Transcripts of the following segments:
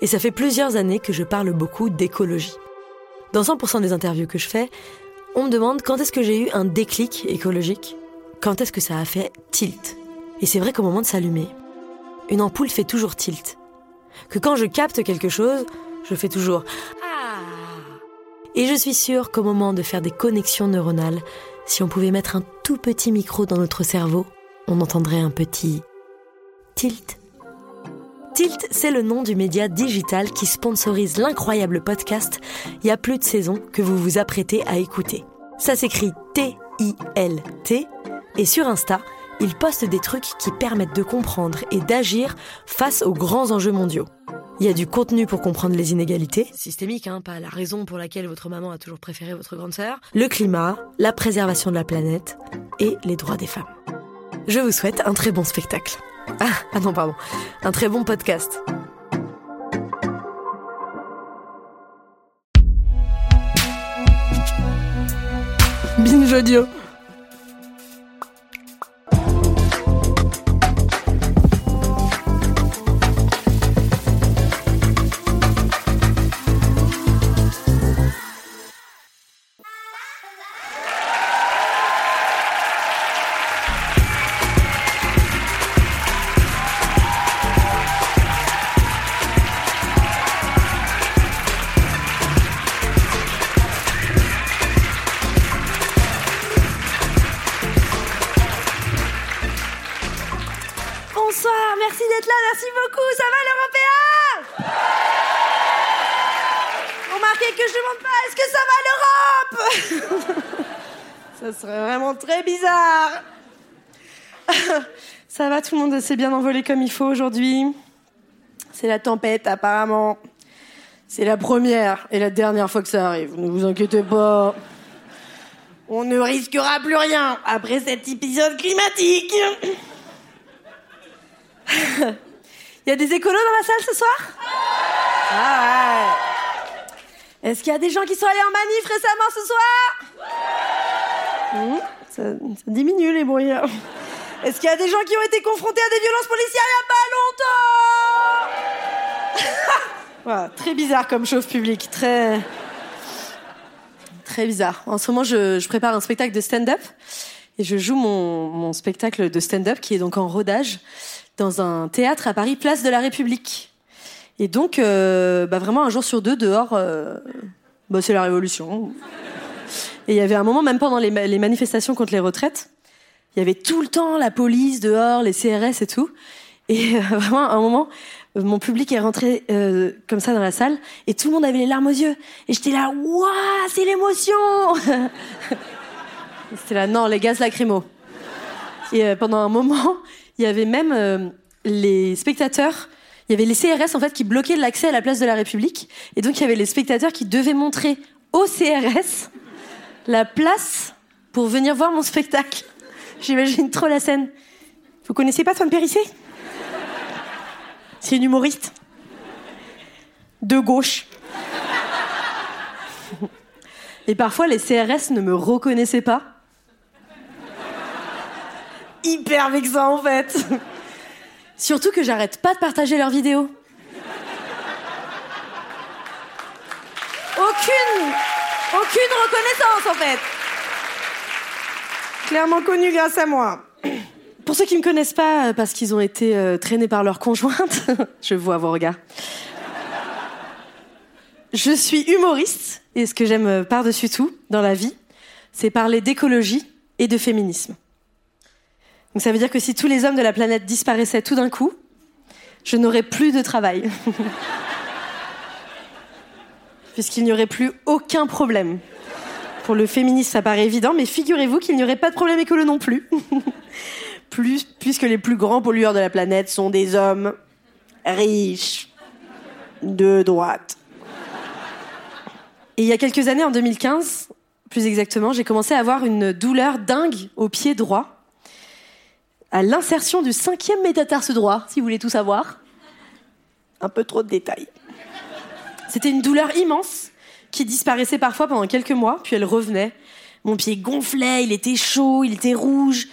et ça fait plusieurs années que je parle beaucoup d'écologie. Dans 100% des interviews que je fais, on me demande quand est-ce que j'ai eu un déclic écologique, quand est-ce que ça a fait tilt. Et c'est vrai qu'au moment de s'allumer, une ampoule fait toujours tilt. Que quand je capte quelque chose, je fais toujours Ah Et je suis sûre qu'au moment de faire des connexions neuronales, si on pouvait mettre un tout petit micro dans notre cerveau, on entendrait un petit tilt. Tilt, c'est le nom du média digital qui sponsorise l'incroyable podcast Il y a plus de saison que vous vous apprêtez à écouter. Ça s'écrit T-I-L-T et sur Insta, il poste des trucs qui permettent de comprendre et d'agir face aux grands enjeux mondiaux. Il y a du contenu pour comprendre les inégalités, systémiques, hein, pas la raison pour laquelle votre maman a toujours préféré votre grande sœur, le climat, la préservation de la planète et les droits des femmes. Je vous souhaite un très bon spectacle. Ah, ah non, pardon. Un très bon podcast. Binge audio. Ça s'est bien envolé comme il faut aujourd'hui. C'est la tempête, apparemment. C'est la première et la dernière fois que ça arrive, ne vous inquiétez pas. On ne risquera plus rien après cet épisode climatique. Il y a des écolos dans la salle ce soir? Ah ouais. Est-ce qu'il y a des gens qui sont allés en manif récemment ce soir? Hmm, ça diminue les bruits. Est-ce qu'il y a des gens qui ont été confrontés à des violences policières il n'y a pas longtemps Voilà, Très bizarre comme chauffe public, très... Très bizarre. En ce moment, je, prépare un spectacle de stand-up et je joue mon, spectacle de stand-up qui est donc en rodage dans un théâtre à Paris, place de la République. Et donc, euh, bah vraiment, un jour sur deux, dehors, euh, bah, c'est la révolution. Et il y avait un moment, même pendant les manifestations contre les retraites, il y avait tout le temps la police dehors, les CRS et tout. Et euh, vraiment, à un moment, mon public est rentré euh, comme ça dans la salle et tout le monde avait les larmes aux yeux. Et j'étais là, waouh, c'est l'émotion C'était là, non, les gaz lacrymaux. Et euh, pendant un moment, il y avait même les spectateurs, il y avait les CRS en fait qui bloquaient l'accès à la place de la République. Et donc il y avait les spectateurs qui devaient montrer aux CRS la place pour venir voir mon spectacle. J'imagine trop la scène. Vous connaissez pas Swan Périssé? C'est une humoriste. De gauche. Et parfois, les CRS ne me reconnaissaient pas. Hyper vexant, en fait. Surtout que j'arrête pas de partager leurs vidéos. Aucune Aucune reconnaissance en fait. Clairement connu grâce à moi. Pour ceux qui ne me connaissent pas, euh, parce qu'ils ont été euh, traînés par leur conjointe, je vois vos regards. Je suis humoriste, et ce que j'aime euh, par-dessus tout dans la vie, c'est parler d'écologie et de féminisme. Donc ça veut dire que si tous les hommes de la planète disparaissaient tout d'un coup, je n'aurais plus de travail. Puisqu'il n'y aurait plus aucun problème. Pour le féminisme, ça paraît évident, mais figurez-vous qu'il n'y aurait pas de problème écolo non plus. plus, puisque les plus grands pollueurs de la planète sont des hommes riches, de droite. Et il y a quelques années, en 2015, plus exactement, j'ai commencé à avoir une douleur dingue au pied droit, à l'insertion du cinquième métatarse droit, si vous voulez tout savoir. Un peu trop de détails. C'était une douleur immense qui disparaissait parfois pendant quelques mois, puis elle revenait. Mon pied gonflait, il était chaud, il était rouge.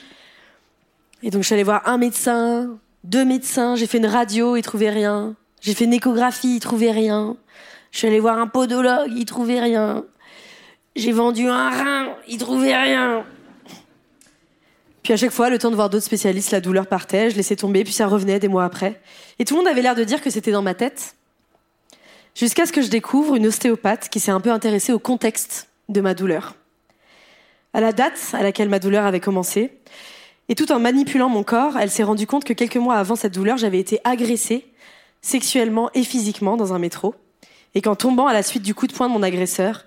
Et donc je suis allée voir un médecin, deux médecins, j'ai fait une radio, ils trouvaient rien. J'ai fait une échographie, ils trouvaient rien. Je suis allée voir un podologue, ils trouvaient rien. J'ai vendu un rein, ils trouvaient rien. Puis à chaque fois, le temps de voir d'autres spécialistes, la douleur partait, je laissais tomber, puis ça revenait des mois après. Et tout le monde avait l'air de dire que c'était dans ma tête. Jusqu'à ce que je découvre une ostéopathe qui s'est un peu intéressée au contexte de ma douleur. À la date à laquelle ma douleur avait commencé, et tout en manipulant mon corps, elle s'est rendue compte que quelques mois avant cette douleur, j'avais été agressée sexuellement et physiquement dans un métro, et qu'en tombant à la suite du coup de poing de mon agresseur,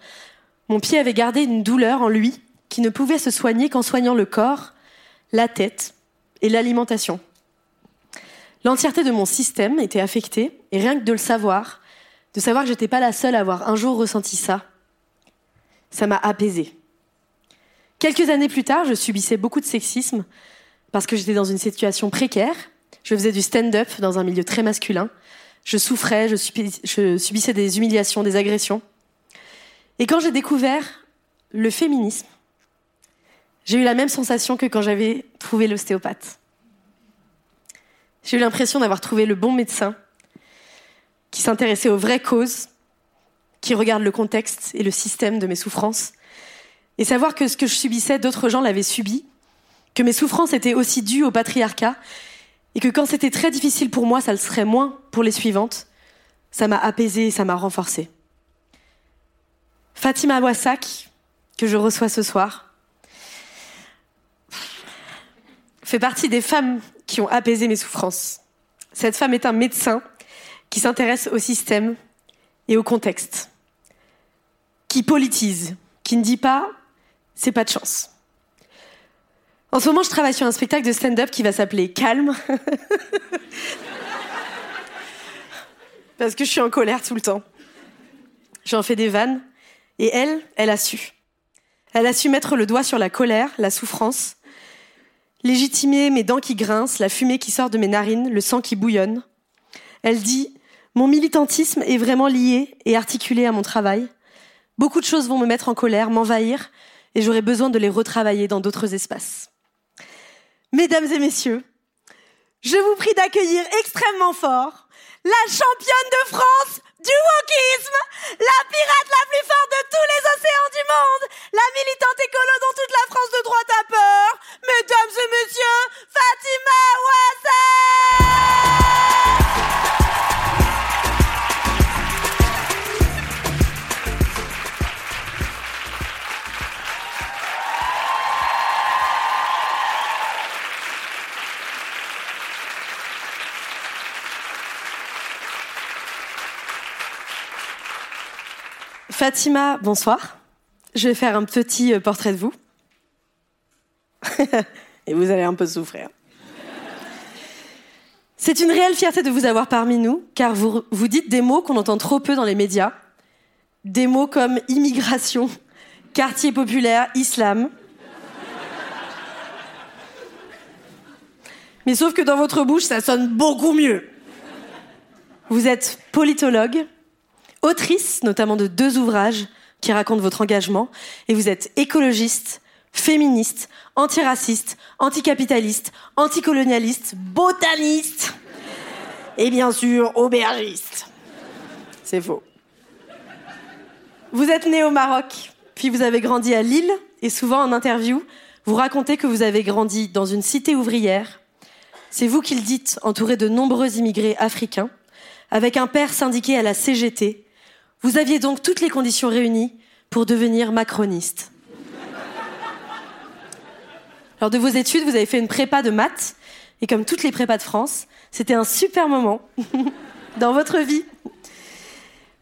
mon pied avait gardé une douleur en lui qui ne pouvait se soigner qu'en soignant le corps, la tête et l'alimentation. L'entièreté de mon système était affectée, et rien que de le savoir, de savoir que j'étais pas la seule à avoir un jour ressenti ça, ça m'a apaisée. Quelques années plus tard, je subissais beaucoup de sexisme parce que j'étais dans une situation précaire. Je faisais du stand-up dans un milieu très masculin. Je souffrais, je, subissais des humiliations, des agressions. Et quand j'ai découvert le féminisme, j'ai eu la même sensation que quand j'avais trouvé l'ostéopathe. J'ai eu l'impression d'avoir trouvé le bon médecin qui s'intéressait aux vraies causes, qui regarde le contexte et le système de mes souffrances, et savoir que ce que je subissais, d'autres gens l'avaient subi, que mes souffrances étaient aussi dues au patriarcat, et que quand c'était très difficile pour moi, ça le serait moins pour les suivantes, ça m'a apaisé et ça m'a renforcé. Fatima Wassak, que je reçois ce soir, fait partie des femmes qui ont apaisé mes souffrances. Cette femme est un médecin qui s'intéresse au système et au contexte, qui politise, qui ne dit pas c'est pas de chance. En ce moment, je travaille sur un spectacle de stand-up qui va s'appeler Calme. Parce que je suis en colère tout le temps. J'en fais des vannes. Et elle, elle a su. Elle a su mettre le doigt sur la colère, la souffrance, légitimer mes dents qui grincent, la fumée qui sort de mes narines, le sang qui bouillonne. Elle dit mon militantisme est vraiment lié et articulé à mon travail. Beaucoup de choses vont me mettre en colère, m'envahir, et j'aurai besoin de les retravailler dans d'autres espaces. Mesdames et messieurs, je vous prie d'accueillir extrêmement fort la championne de France du wokisme, la pirate la plus forte de tous les océans du monde, la militante écolo dont toute la France de droite a peur, mesdames et messieurs, Fatima Ouassar Fatima, bonsoir. Je vais faire un petit euh, portrait de vous. Et vous allez un peu souffrir. C'est une réelle fierté de vous avoir parmi nous, car vous, vous dites des mots qu'on entend trop peu dans les médias. Des mots comme immigration, quartier populaire, islam. Mais sauf que dans votre bouche, ça sonne beaucoup mieux. Vous êtes politologue, autrice notamment de deux ouvrages qui racontent votre engagement, et vous êtes écologiste, féministe, antiraciste, anticapitaliste, anticolonialiste, botaniste, et bien sûr aubergiste. C'est faux. Vous êtes né au Maroc, Puis vous avez grandi à Lille et souvent en interview, vous racontez que vous avez grandi dans une cité ouvrière. C'est vous qui le dites, entouré de nombreux immigrés africains, avec un père syndiqué à la CGT. Vous aviez donc toutes les conditions réunies pour devenir macroniste. Lors de vos études, vous avez fait une prépa de maths, et comme toutes les prépas de France, c'était un super moment dans votre vie.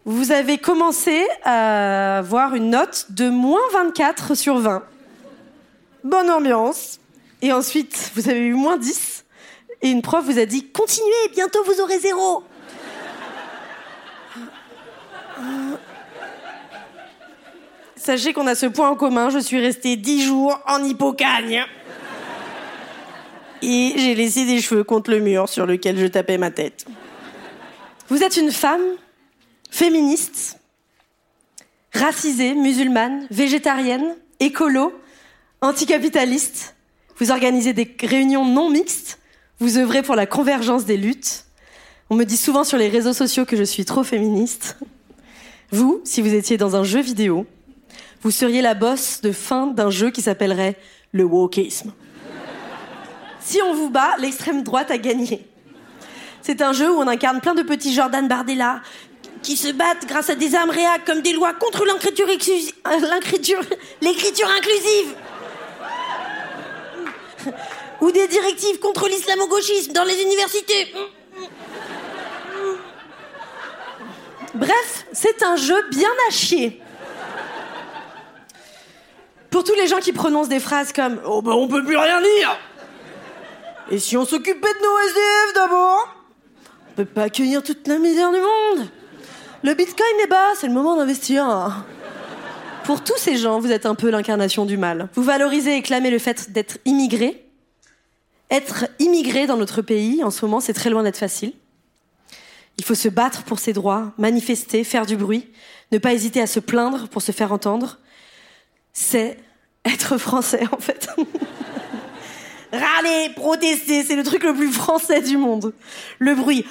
Vous avez commencé à avoir une note de moins 24 sur 20. Bonne ambiance. Et ensuite, vous avez eu moins 10. Et une prof vous a dit Continuez, bientôt vous aurez zéro. Sachez qu'on a ce point en commun, je suis restée 10 jours en hypocagne. Et j'ai laissé des cheveux contre le mur sur lequel je tapais ma tête. Vous êtes une femme féministe, racisée, musulmane, végétarienne, écolo, anticapitaliste. Vous organisez des réunions non mixtes. Vous œuvrez pour la convergence des luttes. On me dit souvent sur les réseaux sociaux que je suis trop féministe. Vous, si vous étiez dans un jeu vidéo, vous seriez la bosse de fin d'un jeu qui s'appellerait le wokisme. Si on vous bat, l'extrême droite a gagné. C'est un jeu où on incarne plein de petits Jordan Bardella qui se battent grâce à des armes réac comme des lois contre l'écriture l'écriture inclusive. Ou des directives contre l'islamo-gauchisme dans les universités. Bref, c'est un jeu bien à chier. Pour tous les gens qui prononcent des phrases comme Oh ben on peut plus rien dire Et si on s'occupait de nos SDF d'abord On peut pas accueillir toute la misère du monde Le bitcoin est bas, c'est le moment d'investir. Pour tous ces gens, vous êtes un peu l'incarnation du mal. Vous valorisez et clamez le fait d'être immigré. Être immigré dans notre pays, en ce moment, c'est très loin d'être facile. Il faut se battre pour ses droits, manifester, faire du bruit, ne pas hésiter à se plaindre pour se faire entendre. C'est être français, en fait. Râler, protester, c'est le truc le plus français du monde. Le bruit,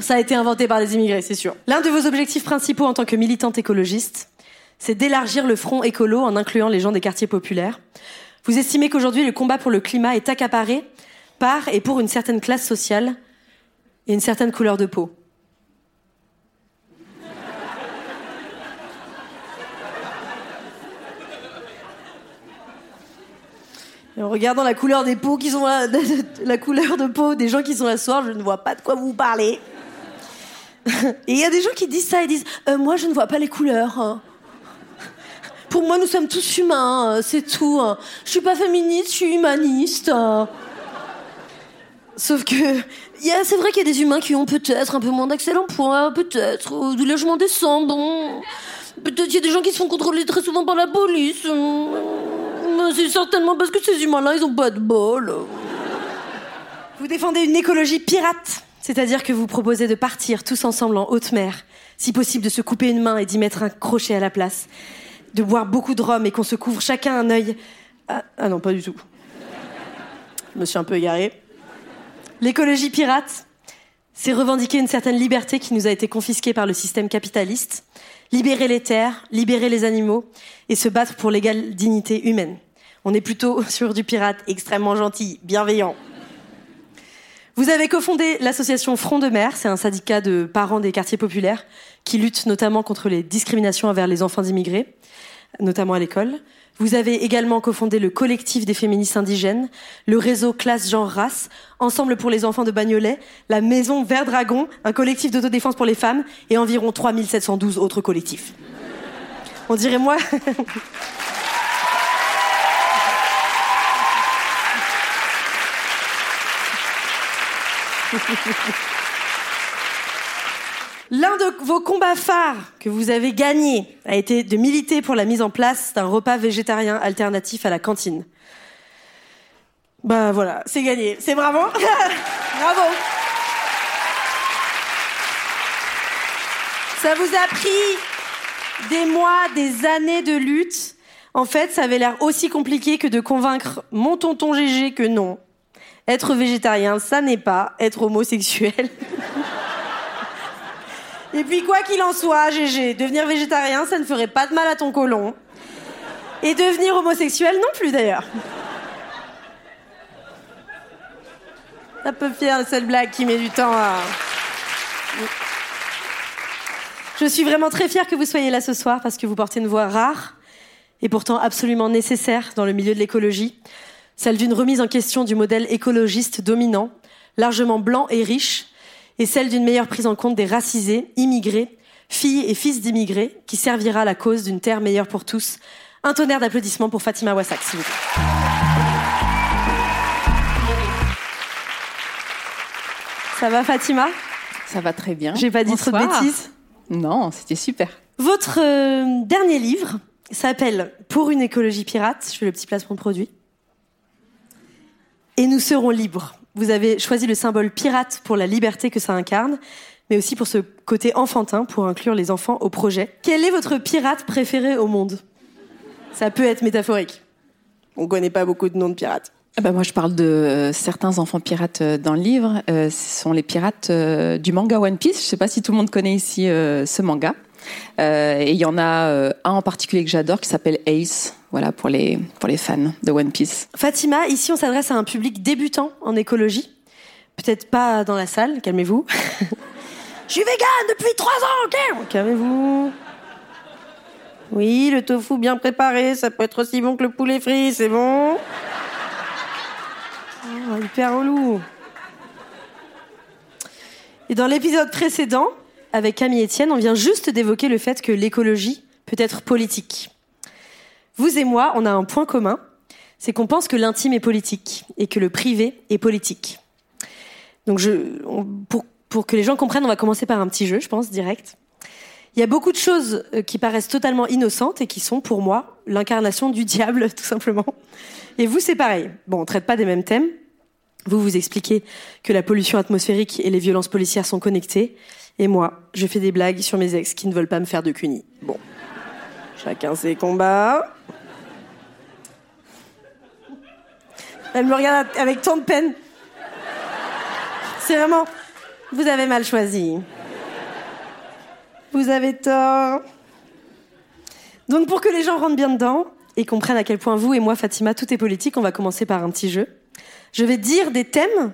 ça a été inventé par les immigrés, c'est sûr. L'un de vos objectifs principaux en tant que militante écologiste, c'est d'élargir le front écolo en incluant les gens des quartiers populaires. Vous estimez qu'aujourd'hui, le combat pour le climat est accaparé par et pour une certaine classe sociale et une certaine couleur de peau. Et en regardant la couleur des peaux qui sont là, la couleur de peau des gens qui sont là ce soir, je ne vois pas de quoi vous parlez. Et il y a des gens qui disent ça, ils disent euh, Moi, je ne vois pas les couleurs. hein. Pour moi, nous sommes tous humains, euh, c'est tout. hein. Je suis pas féministe, je suis humaniste. Sauf que, il y a- c'est vrai qu'il y a des humains qui ont peut-être un peu moins d'accès à l'emploi, peut-être, du logement décent, bon. Peut-être qu'il y a des gens qui se font contrôler très souvent par la police. euh, C'est certainement parce que ces humains-là, ils ont pas de bol. Vous défendez une écologie pirate, c'est-à-dire que vous proposez de partir tous ensemble en haute mer, si possible de se couper une main et d'y mettre un crochet à la place, de boire beaucoup de rhum et qu'on se couvre chacun un œil. Ah, ah non, pas du tout. Je me suis un peu égarée. L'écologie pirate, c'est revendiquer une certaine liberté qui nous a été confisquée par le système capitaliste, libérer les terres, libérer les animaux et se battre pour l'égale dignité humaine. On est plutôt sur du pirate extrêmement gentil, bienveillant. Vous avez cofondé l'association Front de mer, c'est un syndicat de parents des quartiers populaires qui lutte notamment contre les discriminations envers les enfants d'immigrés, notamment à l'école. Vous avez également cofondé le collectif des féministes indigènes, le réseau Classe Genre Race, Ensemble pour les enfants de Bagnolet, la Maison Vert Dragon, un collectif d'autodéfense pour les femmes et environ 3712 autres collectifs. On dirait moi. L'un de vos combats phares que vous avez gagné a été de militer pour la mise en place d'un repas végétarien alternatif à la cantine. Bah voilà, c'est gagné. C'est bravo. bravo. Ça vous a pris des mois, des années de lutte. En fait, ça avait l'air aussi compliqué que de convaincre mon tonton Gégé que non. Être végétarien, ça n'est pas être homosexuel. Et puis quoi qu'il en soit, Gégé, devenir végétarien, ça ne ferait pas de mal à ton côlon. Et devenir homosexuel non plus d'ailleurs. Un peu fier, la seule blague qui met du temps à. Je suis vraiment très fière que vous soyez là ce soir parce que vous portez une voix rare et pourtant absolument nécessaire dans le milieu de l'écologie, celle d'une remise en question du modèle écologiste dominant, largement blanc et riche, et celle d'une meilleure prise en compte des racisés, immigrés, filles et fils d'immigrés, qui servira à la cause d'une terre meilleure pour tous. Un tonnerre d'applaudissements pour Fatima Wassak, s'il vous plaît. Ça va Fatima? Ça va très bien. J'ai pas dit trop de bêtises? Non, c'était super. Votre euh, dernier livre s'appelle Pour une écologie pirate. Je fais le petit placement de produit. Et nous serons libres. Vous avez choisi le symbole pirate pour la liberté que ça incarne, mais aussi pour ce côté enfantin pour inclure les enfants au projet. Quel est votre pirate préféré au monde? Ça peut être métaphorique. On connaît pas beaucoup de noms de pirates. Ah bah moi, je parle de euh, certains enfants pirates euh, dans le livre. Euh, ce sont les pirates du manga One Piece. Je sais pas si tout le monde connaît ici ce manga. Euh, et il y en a euh, un en particulier que j'adore qui s'appelle Ace. Voilà pour les pour les fans de One Piece. Fatima, ici on s'adresse à un public débutant en écologie. Peut-être pas dans la salle, calmez-vous. Je suis vegan depuis trois ans, ok Calmez-vous. Oui, le tofu bien préparé, ça peut être aussi bon que le poulet frit, c'est bon Oh, Hyper relou. Et dans l'épisode précédent, avec Camille Etienne, on vient juste d'évoquer le fait que l'écologie peut être politique. Vous et moi, on a un point commun, c'est qu'on pense que l'intime est politique et que le privé est politique. Donc, pour, que les gens comprennent, on va commencer par un petit jeu, je pense, direct. Il y a beaucoup de choses euh, qui paraissent totalement innocentes et qui sont, pour moi, l'incarnation du diable, tout simplement. Et vous, c'est pareil. Bon, on traite pas des mêmes thèmes. Vous vous expliquez que la pollution atmosphérique et les violences policières sont connectées. Et moi, je fais des blagues sur mes ex qui ne veulent pas me faire de cunis. Bon. Chacun ses combats. Elle me regarde avec tant de peine. C'est vraiment. Vous avez mal choisi. Vous avez tort. Donc, pour que les gens rentrent bien dedans et comprennent à quel point vous et moi, Fatima, tout est politique, on va commencer par un petit jeu. Je vais dire des thèmes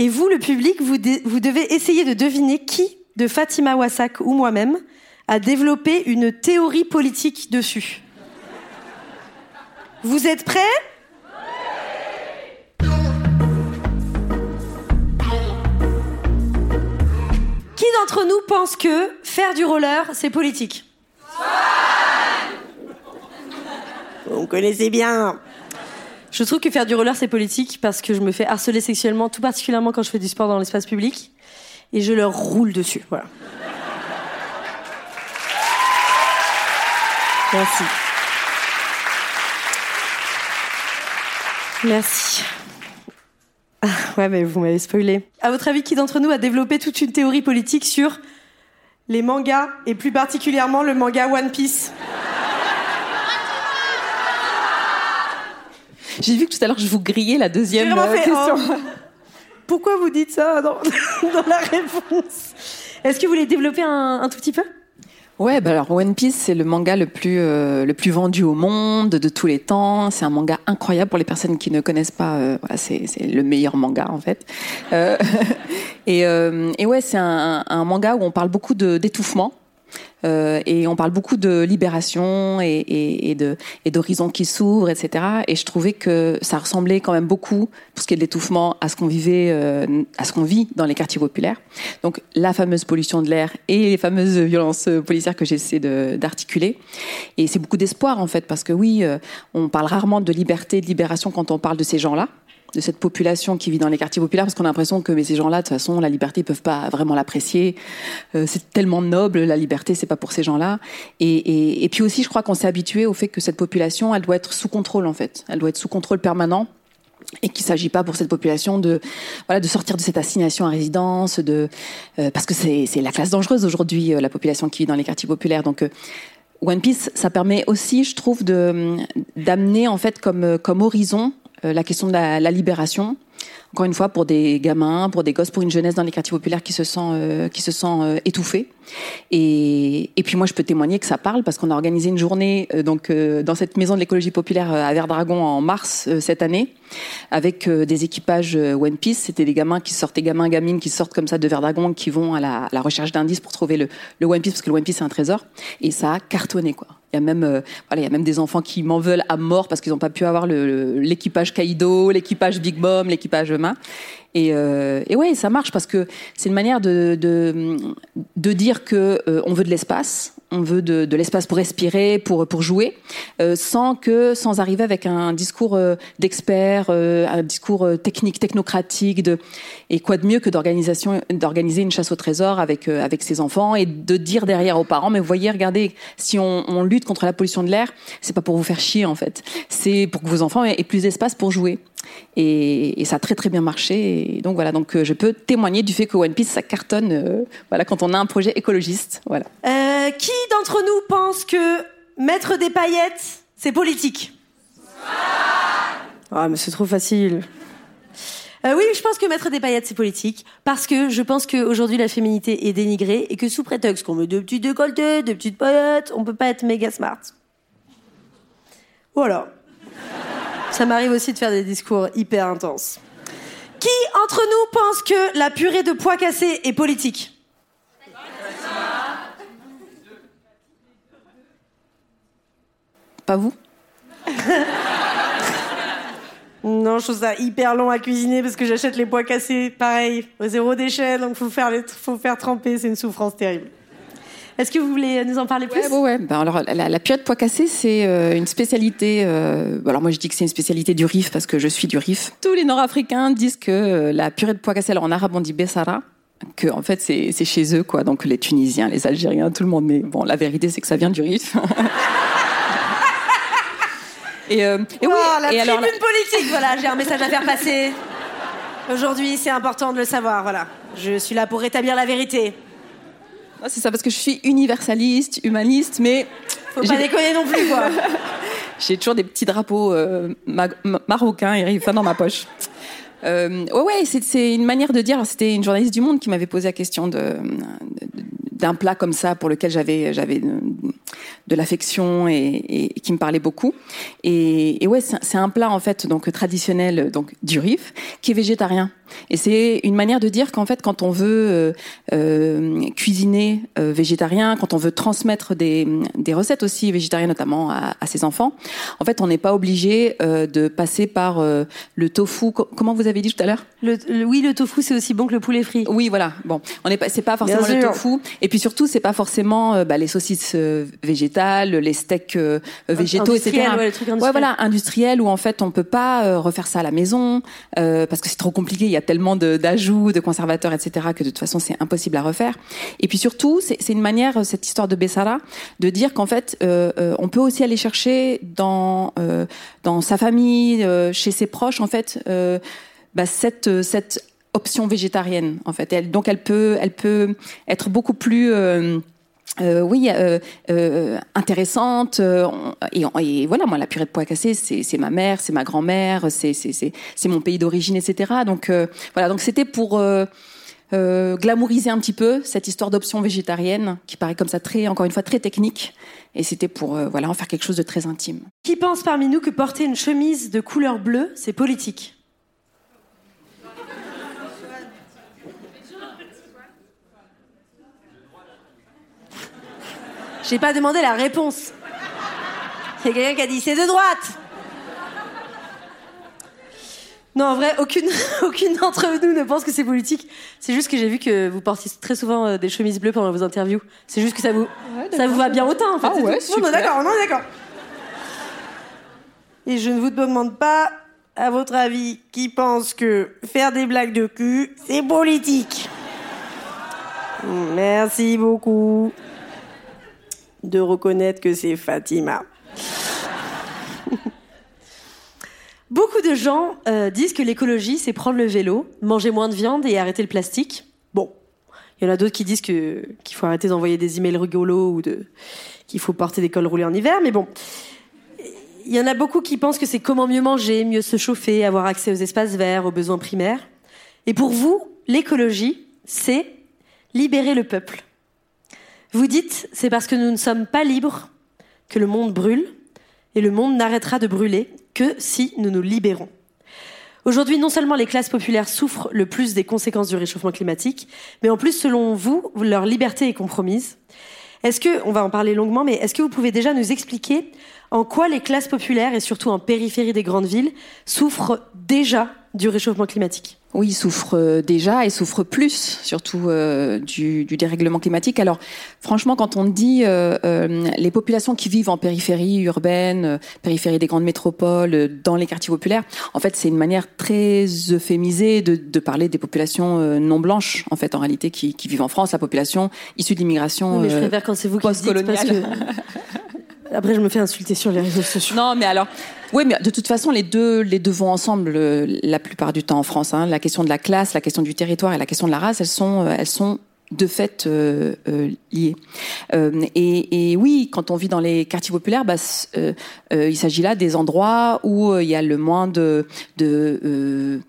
et vous, le public, vous, devez essayer de deviner qui, de Fatima Wassak ou moi-même, a développé une théorie politique dessus. Vous êtes prêts? Qui d'entre nous pense que faire du roller, c'est politique? Vous me connaissez bien. Je trouve que faire du roller, c'est politique parce que je me fais harceler sexuellement, tout particulièrement quand je fais du sport dans l'espace public. Et je leur roule dessus. Voilà. Merci. Merci. Ah, ouais, mais vous m'avez spoilé. À votre avis, qui d'entre nous a développé toute une théorie politique sur les mangas et plus particulièrement le manga One Piece? J'ai vu que tout à l'heure je vous grillais la deuxième euh, fait, question. oh, pourquoi vous dites ça dans, dans la réponse? Est-ce que vous voulez développer un, un tout petit peu? Ouais, bah alors One Piece c'est le manga le plus euh, le plus vendu au monde de tous les temps. C'est un manga incroyable pour les personnes qui ne connaissent pas. euh, voilà, c'est c'est le meilleur manga en fait. Euh, et euh, et ouais, c'est un, un manga où on parle beaucoup de d'étouffement. Euh, et on parle beaucoup de libération et, de d'horizons qui s'ouvrent, etc. Et je trouvais que ça ressemblait quand même beaucoup, pour ce qui est de l'étouffement, à ce qu'on vivait, euh, à ce qu'on vit dans les quartiers populaires. Donc la fameuse pollution de l'air et les fameuses violences policières que j'essaie d'articuler. Et c'est beaucoup d'espoir en fait, parce que oui, euh, on parle rarement de liberté, de libération quand on parle de ces gens-là de cette population qui vit dans les quartiers populaires parce qu'on a l'impression que mais ces gens-là de toute façon la liberté ils peuvent pas vraiment l'apprécier. Euh, c'est tellement noble la liberté c'est pas pour ces gens-là. Et, et, et puis aussi je crois qu'on s'est habitué au fait que cette population elle doit être sous contrôle en fait. Elle doit être sous contrôle permanent. Et qu'il s'agit pas pour cette population de voilà de sortir de cette assignation à résidence de euh, parce que c'est la classe dangereuse aujourd'hui euh, la population qui vit dans les quartiers populaires. Donc euh, One Piece, ça permet aussi, je trouve, de d'amener en fait comme euh, comme horizon euh, la question de la, la libération. Encore une fois, pour des gamins, pour des gosses, pour une jeunesse dans les quartiers populaires qui se sent euh, qui se sent euh, étouffée. Et, puis moi, je peux témoigner que ça parle parce qu'on a organisé une journée euh, donc euh, dans cette maison de l'écologie populaire euh, à Verdragon en mars cette année avec des équipages One Piece. C'était des gamins qui sortent, des gamins gamines qui sortent comme ça de Verdragon, qui vont à la, recherche d'indices pour trouver le, le One Piece parce que le One Piece c'est un trésor. Et ça a cartonné quoi. Il y a même voilà, il y a même des enfants qui m'en veulent à mort parce qu'ils n'ont pas pu avoir l'équipage Kaido, l'équipage Big Bomb, l'équipage main. Et, euh, et ouais, ça marche parce que c'est une manière de, de, dire que euh, on veut de l'espace, on veut de, l'espace pour respirer, pour jouer, euh, sans que sans arriver avec un discours euh, d'expert, euh, un discours technique, technocratique. Et quoi de mieux que d'organiser une chasse au trésor avec ses enfants et de dire derrière aux parents, mais vous voyez, regardez, si on, lutte contre la pollution de l'air, c'est pas pour vous faire chier en fait, c'est pour que vos enfants aient plus d'espace pour jouer. Et, ça a très très bien marché. Et donc voilà, donc je peux témoigner du fait que One Piece ça cartonne. voilà, quand on a un projet écologiste. Voilà. Qui d'entre nous pense que mettre des paillettes, c'est politique? Ah, mais c'est trop facile. Euh, oui, je pense que mettre des paillettes, c'est politique. Parce que je pense qu'aujourd'hui, la féminité est dénigrée et que sous prétexte qu'on met deux petits décolletés, des petites paillettes, on peut pas être méga smart. Voilà. Ça m'arrive aussi de faire des discours hyper intenses. Qui entre nous pense que la purée de pois cassés est politique? Pas vous Non, je trouve ça hyper long à cuisiner parce que j'achète les pois cassés, pareil, au zéro déchet, donc faut faire les, faut faire tremper, c'est une souffrance terrible. Est-ce que vous voulez nous en parler plus? Ouais. Ben alors, la, la purée de pois cassés, c'est euh, une spécialité. euh, alors moi, je dis que c'est une spécialité du Rif parce que je suis du Rif. Tous les Nord-Africains disent que euh, la purée de pois cassés, alors en arabe on dit bessara, que en fait c'est c'est chez eux, quoi. Donc les Tunisiens, les Algériens, tout le monde. Mais bon, la vérité, c'est que ça vient du Rif. et, euh, et oui. Oh, la et alors, politique, voilà, j'ai un message à faire passer. Aujourd'hui, c'est important de le savoir, voilà. Je suis là pour rétablir la vérité. C'est ça, parce que je suis universaliste, humaniste, mais Faut pas déconner non plus, quoi. j'ai toujours des petits drapeaux euh, ma- ma- marocains et dans ma poche. Euh, ouais, ouais, c'est- une manière de dire. alors, C'était une journaliste du Monde qui m'avait posé la question de de- d'un plat comme ça pour lequel j'avais j'avais de, de l'affection et, et- et qui me parlait beaucoup. Et, et ouais, c'est un plat en fait donc traditionnel donc du Rif qui est végétarien. Et c'est une manière de dire qu'en fait, quand on veut euh, euh, cuisiner euh, végétarien, quand on veut transmettre des, des recettes aussi végétariennes, notamment à, à ses enfants, en fait, on n'est pas obligé euh, de passer par euh, le tofu. Co- Comment vous avez dit tout à l'heure? Le- le- oui, le tofu, c'est aussi bon que le poulet frit. Oui, voilà. Bon, on n'est pas, c'est pas forcément le tofu. Et puis surtout, c'est pas forcément euh, bah, les saucisses euh, végétales, les steaks euh, végétaux, etc. Ouais, les trucs industriels. voilà, industriel où en fait on peut pas refaire ça à la maison euh, parce que c'est trop compliqué. Il y a tellement d'ajouts, de, conservateurs, etc. que de toute façon c'est impossible à refaire. Et puis surtout, c'est c'est une manière, cette histoire de Bessara, de dire qu'en fait euh, euh, on peut aussi aller chercher dans euh, dans sa famille, euh, chez ses proches, en fait, euh, bah, cette cette option végétarienne en fait. Elle, donc elle peut elle peut être beaucoup plus euh, euh, oui, euh, intéressante. et, voilà, moi, la purée de pois cassés, c'est ma mère, c'est ma grand-mère, c'est mon pays d'origine, etc. Donc voilà, donc c'était pour glamouriser un petit peu cette histoire d'option végétarienne qui paraît comme ça très, encore une fois, très technique. Et c'était pour voilà en faire quelque chose de très intime. Qui pense parmi nous que porter une chemise de couleur bleue, c'est politique? J'ai pas demandé la réponse. A quelqu'un qui a dit c'est de droite. Non, en vrai, aucune, aucune d'entre nous ne pense que c'est politique. C'est juste que j'ai vu que vous portiez très souvent euh, des chemises bleues pendant vos interviews. C'est juste que ça vous, ça vous va bien autant, en fait. Ah c'est ouais, tout. Non, super. d'accord, non, d'accord. Et je ne vous demande pas, à votre avis, qui pense que faire des blagues de cul, c'est politique. Merci beaucoup de reconnaître que c'est Fatima. Beaucoup de gens euh, disent que l'écologie, c'est prendre le vélo, manger moins de viande et arrêter le plastique. Bon, il y en a d'autres qui disent qu'il faut arrêter d'envoyer des emails rigolos ou de qu'il faut porter des cols roulés en hiver. Mais bon, il y en a beaucoup qui pensent que c'est comment mieux manger, mieux se chauffer, avoir accès aux espaces verts, aux besoins primaires. Et pour vous, l'écologie, c'est libérer le peuple. Vous dites, c'est parce que nous ne sommes pas libres que le monde brûle, et le monde n'arrêtera de brûler que si nous nous libérons. Aujourd'hui, non seulement les classes populaires souffrent le plus des conséquences du réchauffement climatique, mais en plus, selon vous, leur liberté est compromise. Est-ce que, on va en parler longuement, mais est-ce que vous pouvez déjà nous expliquer en quoi les classes populaires, et surtout en périphérie des grandes villes, souffrent déjà du réchauffement climatique? Oui, ils souffrent euh, déjà et souffrent plus, surtout euh, du, du, dérèglement climatique. Alors, franchement, quand on dit euh, euh les populations qui vivent en périphérie urbaine, euh, périphérie des grandes métropoles, dans les quartiers populaires, en fait, c'est une manière très euphémisée de, de parler des populations non blanches, en fait, en réalité, qui, qui, vivent en France, la population issue de l'immigration Mais je préfère quand c'est vous qui dites parce que... Après, je me fais insulter sur les réseaux sociaux. Non, mais alors, oui, mais de toute façon, les deux, les deux vont ensemble euh, la plupart du temps en France. Hein. La question de la classe, la question du territoire et la question de la race, elles sont, euh, elles sont de fait euh, euh, liées. Euh, et, et, oui, quand on vit dans les quartiers populaires, bah, il s'agit là des endroits où il y a le moins de, de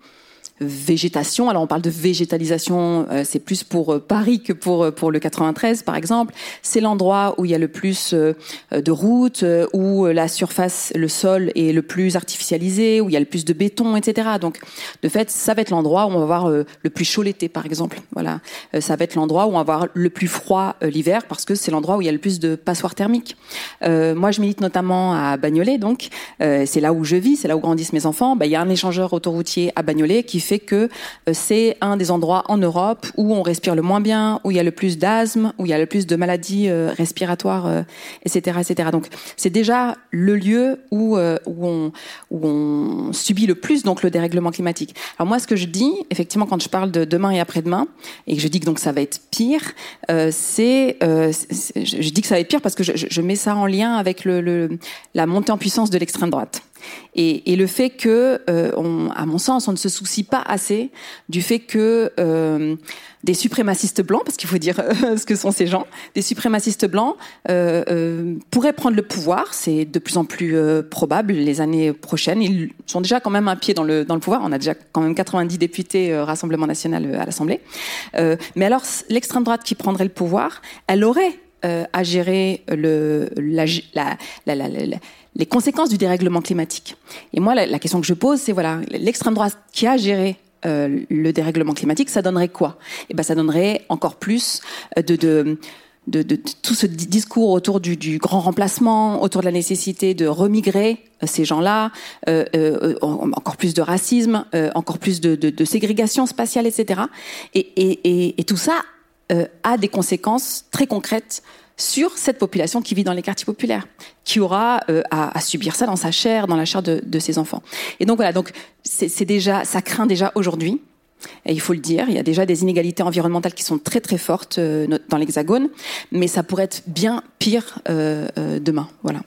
végétation. Alors on parle de végétalisation, euh, c'est plus pour euh, Paris que pour euh, pour le 93 par exemple. C'est l'endroit où il y a le plus de routes, où la surface, le sol est le plus artificialisé, où il y a le plus de béton, etc. Donc de fait, ça va être l'endroit où on va avoir le plus chaud l'été par exemple. Voilà, ça va être l'endroit où on va avoir le plus froid l'hiver parce que c'est l'endroit où il y a le plus de passoires thermiques. moi, je milite notamment à Bagnolet, donc c'est là où je vis, c'est là où grandissent mes enfants. Bah, il y a un échangeur autoroutier à Bagnolet qui fait que euh, c'est un des endroits en Europe où on respire le moins bien, où il y a le plus d'asthme, où il y a le plus de maladies euh, respiratoires, etc., euh, etc. Donc c'est déjà le lieu où où on où on subit le plus donc le dérèglement climatique. Alors moi, ce que je dis, effectivement, quand je parle de demain et après-demain, et que je dis que donc ça va être pire, c'est je dis que ça va être pire parce que je, je mets ça en lien avec le, le la montée en puissance de l'extrême droite. Et, le fait que, euh, à mon sens, on ne se soucie pas assez du fait que euh, des suprémacistes blancs, parce qu'il faut dire euh, ce que sont ces gens, des suprémacistes blancs pourraient prendre le pouvoir. C'est de plus en plus probable les années prochaines. Ils sont déjà quand même un pied dans le dans le pouvoir. On a déjà quand même 90 députés Rassemblement national à l'Assemblée. mais alors, l'extrême droite qui prendrait le pouvoir, elle aurait à gérer le la, la, la, la les conséquences du dérèglement climatique. Et moi, la, question que je pose, c'est voilà, l'extrême droite qui a géré euh, le dérèglement climatique, ça donnerait quoi? Eh ben, ça donnerait encore plus euh, de, de de, de, tout ce discours autour du, grand remplacement, autour de la nécessité de remigrer euh, ces gens-là, encore plus de racisme, encore plus de, ségrégation spatiale, etc. Et, et, et, et tout ça a des conséquences très concrètes sur cette population qui vit dans les quartiers populaires, qui aura euh, à, subir ça dans sa chair, dans la chair de, ses enfants. Et donc voilà, donc c'est déjà, ça craint déjà aujourd'hui. Et il faut le dire, il y a déjà des inégalités environnementales qui sont très très fortes euh, dans l'Hexagone, mais ça pourrait être bien pire euh demain. Voilà.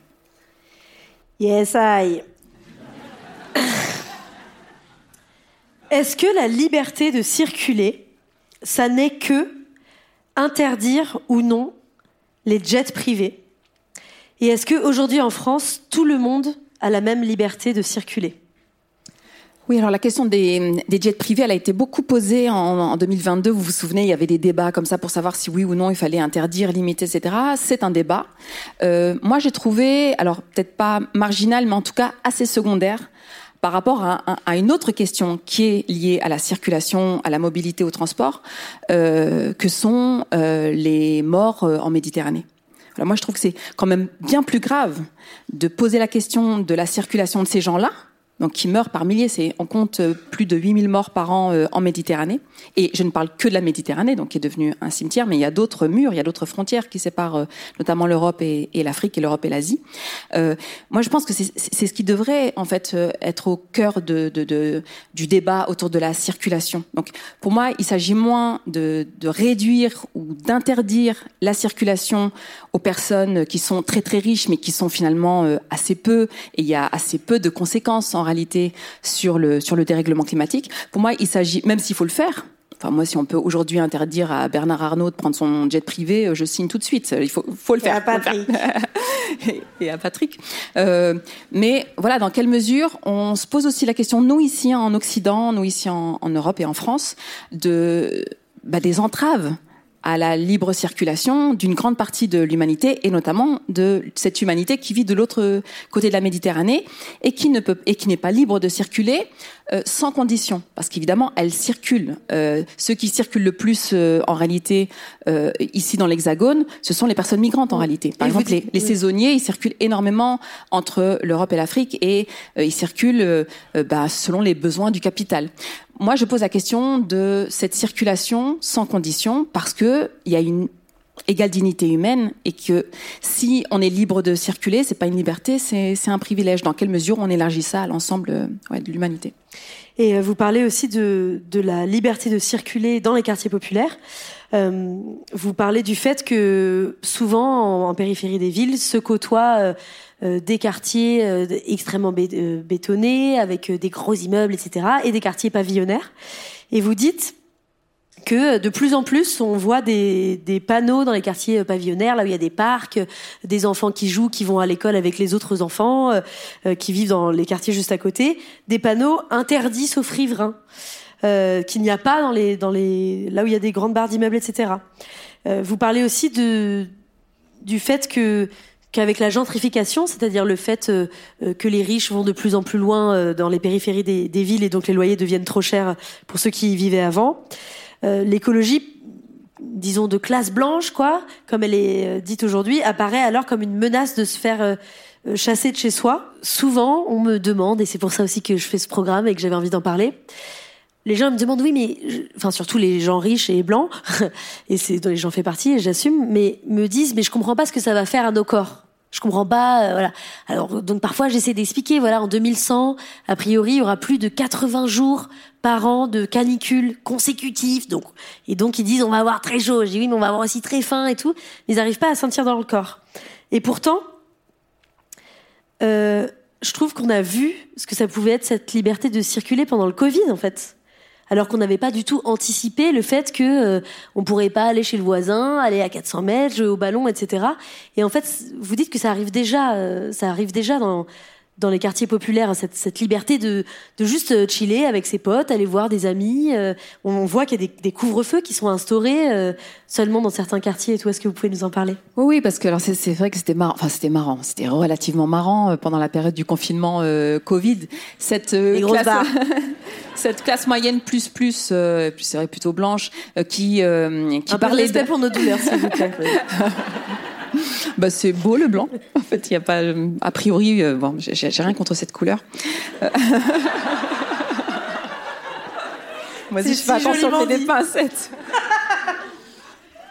Yes, I. Est-ce que la liberté de circuler, ça n'est que interdire ou non les jets privés Et est-ce qu'aujourd'hui en France, tout le monde a la même liberté de circuler? Oui, alors la question des, jets privés, elle a été beaucoup posée en, en, 2022. Vous vous souvenez, il y avait des débats comme ça pour savoir si oui ou non il fallait interdire, limiter, etc. C'est un débat. Euh, moi, j'ai trouvé, alors peut-être pas marginal, mais en tout cas assez secondaire par rapport à, une autre question qui est liée à la circulation, à la mobilité, au transport, euh, que sont euh, les morts euh, en Méditerranée. Alors moi, je trouve que c'est quand même bien plus grave de poser la question de la circulation de ces gens-là, donc qui meurent par milliers. On compte euh, plus de 8000 morts par an euh, en Méditerranée. Et je ne parle que de la Méditerranée, donc qui est devenue un cimetière, mais il y a d'autres murs, il y a d'autres frontières qui séparent euh, notamment l'Europe et, l'Afrique et l'Europe et l'Asie. Moi, je pense que c'est, ce qui devrait en fait être au cœur du débat autour de la circulation. Donc, pour moi, il s'agit moins de, de réduire ou d'interdire la circulation aux personnes qui sont très très riches, mais qui sont finalement assez peu, et il y a assez peu de conséquences en en réalité sur le, sur le dérèglement climatique. Pour moi, il s'agit, même s'il faut le faire, Enfin, moi, si on peut aujourd'hui interdire à Bernard Arnault de prendre son jet privé, euh, je signe tout de suite. Il faut, faut le faire. Et à Patrick. et, à Patrick. Euh, mais voilà, dans quelle mesure on se pose aussi la question, nous ici en Occident, nous ici en, en Europe et en France, de bah, des entraves à la libre circulation d'une grande partie de l'humanité et notamment de cette humanité qui vit de l'autre côté de la Méditerranée et qui ne peut et qui n'est pas libre de circuler euh, sans condition, parce qu'évidemment, elle circule. Euh, ceux qui circulent le plus, euh, en réalité, ici dans l'Hexagone, ce sont les personnes migrantes, en réalité. Par Et exemple, les, dites- les oui. saisonniers, ils circulent énormément entre l'Europe et l'Afrique, et ils circulent bah, selon les besoins du capital. Moi, je pose la question de cette circulation sans condition, parce que il y a une égale dignité humaine et que si on est libre de circuler, c'est pas une liberté, c'est un privilège. Dans quelle mesure on élargit ça à l'ensemble euh, ouais, de l'humanité? Et euh, vous parlez aussi de, de la liberté de circuler dans les quartiers populaires. Euh, vous parlez du fait que souvent, en, périphérie des villes, se côtoient euh, euh, des quartiers euh, extrêmement bé- bétonnés, avec des gros immeubles, etc., et des quartiers pavillonnaires. Et vous dites que de plus en plus, on voit des, des panneaux dans les quartiers euh, pavillonnaires, là où il y a des parcs, euh, des enfants qui jouent, qui vont à l'école avec les autres enfants, euh, euh, qui vivent dans les quartiers juste à côté, des panneaux interdits sauf riverains, euh, qu'il n'y a pas dans les, dans les, là où il y a des grandes barres d'immeubles, etc. Euh, vous parlez aussi de, du fait que qu'avec la gentrification, c'est-à-dire le fait euh, euh, que les riches vont de plus en plus loin euh, dans les périphéries des, des villes et donc les loyers deviennent trop chers pour ceux qui y vivaient avant, euh, l'écologie, disons de classe blanche, quoi, comme elle est euh, dite aujourd'hui, apparaît alors comme une menace de se faire euh, chasser de chez soi. Souvent, on me demande, et c'est pour ça aussi que je fais ce programme et que j'avais envie d'en parler, les gens me demandent oui mais enfin surtout les gens riches et blancs et c'est dont j'en fais partie et j'assume mais me disent mais je comprends pas ce que ça va faire à nos corps je comprends pas voilà alors donc parfois j'essaie d'expliquer voilà en 2100 a priori il y aura plus de 80 jours par an de canicule consécutifs donc et donc ils disent on va avoir très chaud dis oui mais on va avoir aussi très faim et tout ils n'arrivent pas à sentir dans le corps et pourtant euh, je trouve qu'on a vu ce que ça pouvait être cette liberté de circuler pendant le Covid en fait. Alors qu'on n'avait pas du tout anticipé le fait que euh, on pourrait pas aller chez le voisin, aller à 400 mètres, jouer au ballon, etc. Et en fait, vous dites que ça arrive déjà, euh, ça arrive déjà dans dans les quartiers populaires, hein, cette, cette liberté de, de juste euh, chiller avec ses potes, aller voir des amis. euh, on voit qu'il y a des, des couvre-feux qui sont instaurés euh, seulement dans certains quartiers et tout. Est-ce que vous pouvez nous en parler? Oui, oui, parce que alors c'est vrai que c'était marrant. Enfin, c'était marrant. C'était relativement marrant euh, pendant la période du confinement Covid. Cette classe, cette classe moyenne plus plus, plus c'est vrai plutôt blanche, qui qui Un peu parlait respect de- pour nos douleurs, s'il vous plaît. Bah, c'est beau le blanc. En fait, il y a pas euh, a priori. euh, bon, j'ai rien contre cette couleur. Moi aussi, je fais attention, mets des pincettes.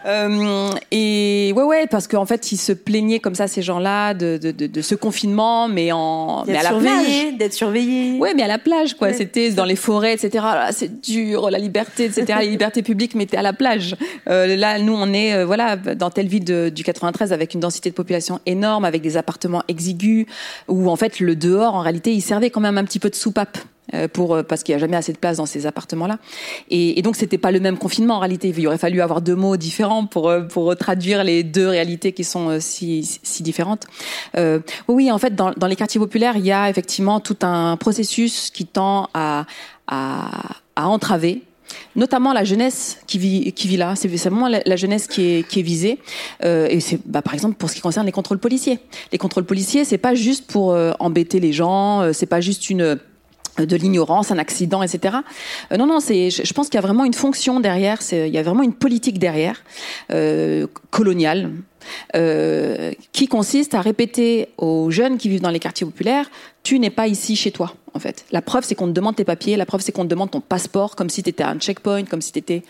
Euh, et ouais ouais parce qu'en fait ils se plaignaient comme ça ces gens-là de, de, de, de ce confinement mais en mais à la plage d'être surveillé. Ouais, mais à la plage, quoi. Ouais. C'était dans les forêts, etc. Ah, c'est dur, la liberté, etc. les libertés publiques, mais t'es à la plage. Euh, là, nous, on est, euh, voilà, dans telle ville de- du 93 avec une densité de population énorme, avec des appartements exigus, où en fait le dehors, en réalité, il servait quand même un petit peu de soupape. Euh, Pour, euh, parce qu'il n'y a jamais assez de place dans ces appartements-là. Et, et donc, c'était pas le même confinement en réalité. Il aurait fallu avoir deux mots différents pour, euh, pour traduire les deux réalités qui sont si, si différentes. Euh, oui, en fait, dans, dans les quartiers populaires, il y a effectivement tout un processus qui tend à, à, à entraver notamment la jeunesse qui vit qui vit là c'est vraiment la, jeunesse qui est qui est visée euh, et c'est bah, par exemple pour ce qui concerne les contrôles policiers les contrôles policiers c'est pas juste pour euh, embêter les gens euh, c'est pas juste une de l'ignorance, un accident, etc. Euh, non, non, c'est. Je, pense qu'il y a vraiment une fonction derrière. C'est, il y a vraiment une politique derrière, euh, coloniale, euh, qui consiste à répéter aux jeunes qui vivent dans les quartiers populaires tu n'es pas ici chez toi, en fait. La preuve, c'est qu'on te demande tes papiers. La preuve, c'est qu'on te demande ton passeport, comme si tu étais à un checkpoint, comme si tu étais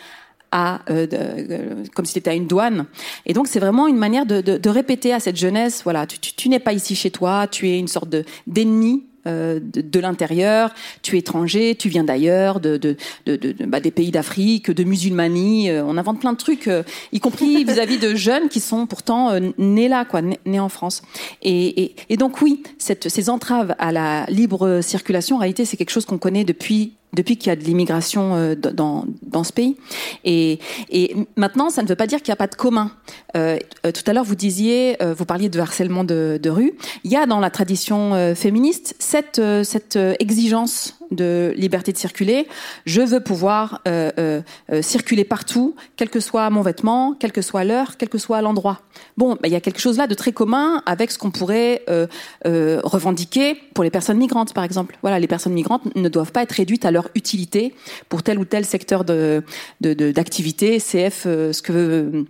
à, euh, euh, comme si tu à une douane. Et donc, c'est vraiment une manière de, de, de répéter à cette jeunesse, voilà, tu, tu, tu n'es pas ici chez toi, tu es une sorte de d'ennemi euh, de, de l'intérieur, tu es étranger, tu viens d'ailleurs, de, de, de, bah, des pays d'Afrique, de musulmanie. euh, on invente plein de trucs, euh, y compris vis-à-vis de jeunes qui sont pourtant euh, nés là, quoi, nés, nés en France. Et, et, et donc oui, cette, ces entraves à la libre circulation, en réalité, c'est quelque chose qu'on connaît depuis depuis qu'il y a de l'immigration euh, dans, dans ce pays. Et, et maintenant, ça ne veut pas dire qu'il n'y a pas de commun. Euh, euh, tout à l'heure, vous disiez, euh, vous parliez de harcèlement de, de rue. Il y a dans la tradition féministe cette, cette exigence de liberté de circuler. Je veux pouvoir euh, euh, euh, circuler partout, quel que soit mon vêtement, quelle que soit l'heure, quel que soit l'endroit. Bon, bah, il y a quelque chose là de très commun avec ce qu'on pourrait euh, euh, revendiquer pour les personnes migrantes, par exemple. Voilà, les personnes migrantes ne doivent pas être réduites à leur utilité pour tel ou tel secteur de d'activité. CF, euh, ce que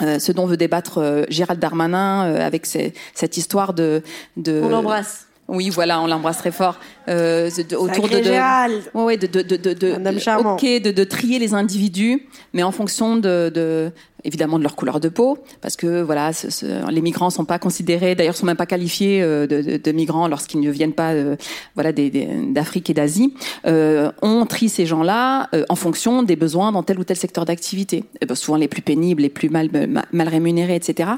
euh, ce dont veut débattre Gérald Darmanin euh, avec cette histoire de, de On l'embrasse. Oui, voilà, on l'embrasse très fort. Euh, de- autour de, Sacré de, Gérald. ouais, ouais, de, de, de, de, de- Un homme charmant. ok, de, de trier les individus, mais en fonction de, de évidemment de leur couleur de peau, parce que voilà, ce, ce- les migrants sont pas considérés, d'ailleurs sont même pas qualifiés euh, de, de, migrants lorsqu'ils ne viennent pas, euh, voilà, d'Afrique et d'Asie. Euh, on trie ces gens-là euh, en fonction des besoins dans tel ou tel secteur d'activité. Ben, souvent les plus pénibles, les plus mal mal, rémunérés, etc.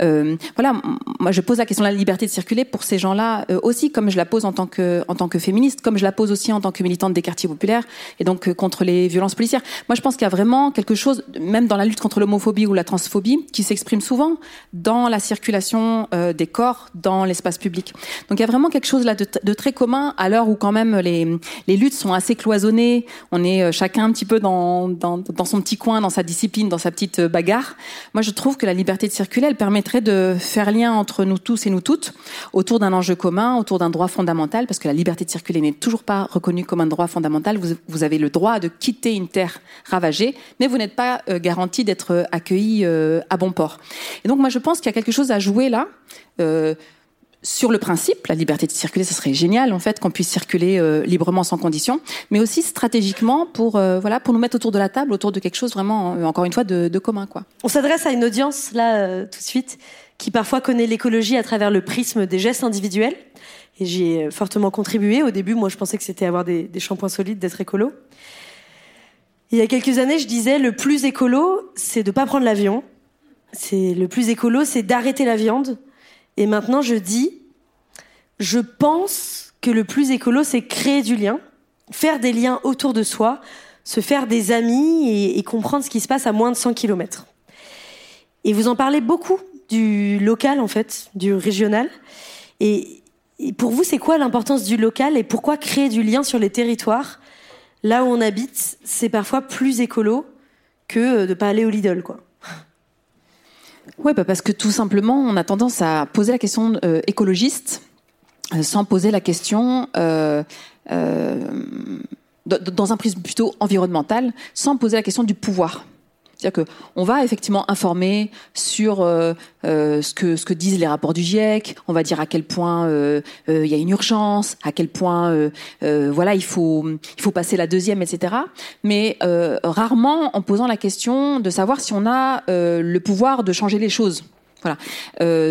Euh, voilà, moi je pose la question de la liberté de circuler pour ces gens-là aussi, comme je la pose en tant que en tant que féministe, comme je la pose aussi en tant que militante des quartiers populaires et donc contre les violences policières. Moi je pense qu'il y a vraiment quelque chose, même dans la lutte contre l'homophobie ou la transphobie, qui s'exprime souvent dans la circulation euh, des corps dans l'espace public. Donc il y a vraiment quelque chose là de, très commun à l'heure où quand même les les luttes sont assez cloisonnées. On est euh, chacun un petit peu dans, dans dans son petit coin, dans sa discipline, dans sa petite euh, bagarre. Moi je trouve que la liberté de circuler, elle permettrait de faire lien entre nous tous et nous toutes autour d'un enjeu commun, autour d'un droit fondamental, parce que la liberté de circuler n'est toujours pas reconnue comme un droit fondamental. Vous, vous avez le droit de quitter une terre ravagée, mais vous n'êtes pas euh, garanti d'être accueilli euh, à bon port. Et donc moi je pense qu'il y a quelque chose à jouer là. Euh, sur le principe, la liberté de circuler, ce serait génial en fait qu'on puisse circuler euh, librement sans condition, mais aussi stratégiquement pour voilà pour nous mettre autour de la table, autour de quelque chose vraiment encore une fois de, commun quoi. On s'adresse à une audience là tout de suite qui parfois connaît l'écologie à travers le prisme des gestes individuels. Et j'y ai fortement contribué. Au début, moi, je pensais que c'était avoir des, des shampoings solides, d'être écolo. Il y a quelques années, je disais le plus écolo, c'est de pas prendre l'avion. C'est le plus écolo, c'est d'arrêter la viande. Et maintenant, je dis, je pense que le plus écolo, c'est créer du lien, faire des liens autour de soi, se faire des amis et, comprendre ce qui se passe à moins de 100 km. Et vous en parlez beaucoup du local, en fait, du régional. Et pour vous, c'est quoi l'importance du local et pourquoi créer du lien sur les territoires, là où on habite, c'est parfois plus écolo que de ne pas aller au Lidl, quoi. Ouais, bah parce que tout simplement, on a tendance à poser la question euh, écologiste euh, sans poser la question euh, euh, dans un prisme plutôt environnemental, sans poser la question du pouvoir. C'est-à-dire que on va effectivement informer sur euh, euh, ce que disent les rapports du GIEC. On va dire à quel point euh, il y a une urgence, à quel point voilà il faut il faut passer la deuxième, etc. Mais rarement en posant la question de savoir si on a le pouvoir de changer les choses. Voilà.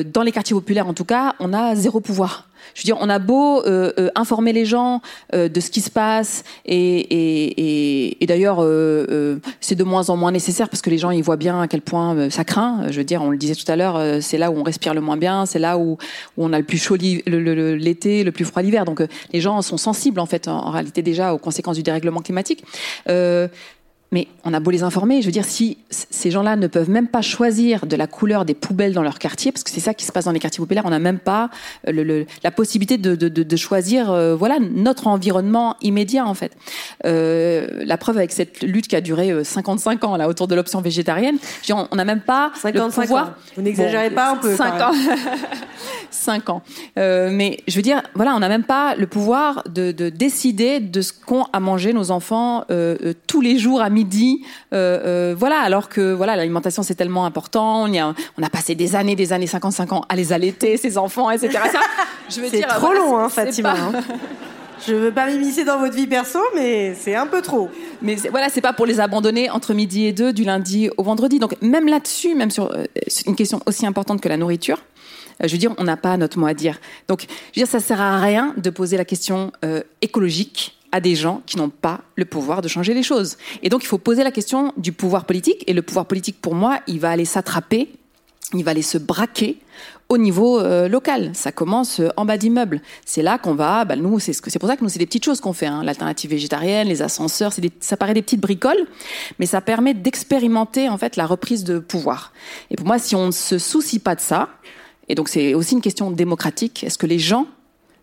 Dans les quartiers populaires, en tout cas, on a zéro pouvoir. Je veux dire, on a beau euh, euh, informer les gens euh, de ce qui se passe, et, et, et, et d'ailleurs, euh, euh, c'est de moins en moins nécessaire parce que les gens ils voient bien à quel point euh, ça craint. Je veux dire, on le disait tout à l'heure, c'est là où on respire le moins bien, c'est là où, où on a le plus chaud l'été, le, plus froid l'hiver. Donc, les gens sont sensibles en fait, en, en réalité déjà aux conséquences du dérèglement climatique. Mais on a beau les informer, je veux dire, si ces gens-là ne peuvent même pas choisir de la couleur des poubelles dans leur quartier, parce que c'est ça qui se passe dans les quartiers populaires, on n'a même pas euh, le, le- la possibilité de, de, de, de choisir, euh, voilà, notre environnement immédiat en fait. Euh, la preuve avec cette lutte qui a duré euh, 55 ans là autour de l'option végétarienne, je veux dire, on n'a même pas 55 le pouvoir. ans. Vous n'exagérez pas un peu, 5 quand ans. 5 ans. Euh, mais je veux dire, voilà, on n'a même pas le pouvoir de, de décider de ce qu'ont à manger nos enfants tous les jours à midi. Euh, euh, voilà, alors que voilà, l'alimentation c'est tellement important. On, y a, on a passé des années, des années, 55 ans à les allaiter, ces enfants, etc. Ça, je veux C'est dire, trop voilà, long, hein, Fatima. pas- hein. Je veux pas m'immiscer dans votre vie perso, mais c'est un peu trop. Mais c'est- voilà, c'est pas pour les abandonner entre midi et deux, du lundi au vendredi. Donc même là-dessus, même sur euh, une question aussi importante que la nourriture, euh, je veux dire, on n'a pas notre mot à dire. Donc, je veux dire, ça sert à rien de poser la question euh, écologique à des gens qui n'ont pas le pouvoir de changer les choses. Et donc, il faut poser la question du pouvoir politique. Et le pouvoir politique, pour moi, il va aller s'attraper, il va aller se braquer au niveau euh, local. Ça commence euh, en bas d'immeuble. C'est là qu'on va. Bah, nous, c'est ce pour ça que nous, c'est des petites choses qu'on fait. Hein. L'alternative végétarienne, les ascenseurs, des, ça paraît des petites bricoles, mais ça permet d'expérimenter en fait la reprise de pouvoir. Et pour moi, si on ne se soucie pas de ça, et donc c'est aussi une question démocratique, est-ce que les gens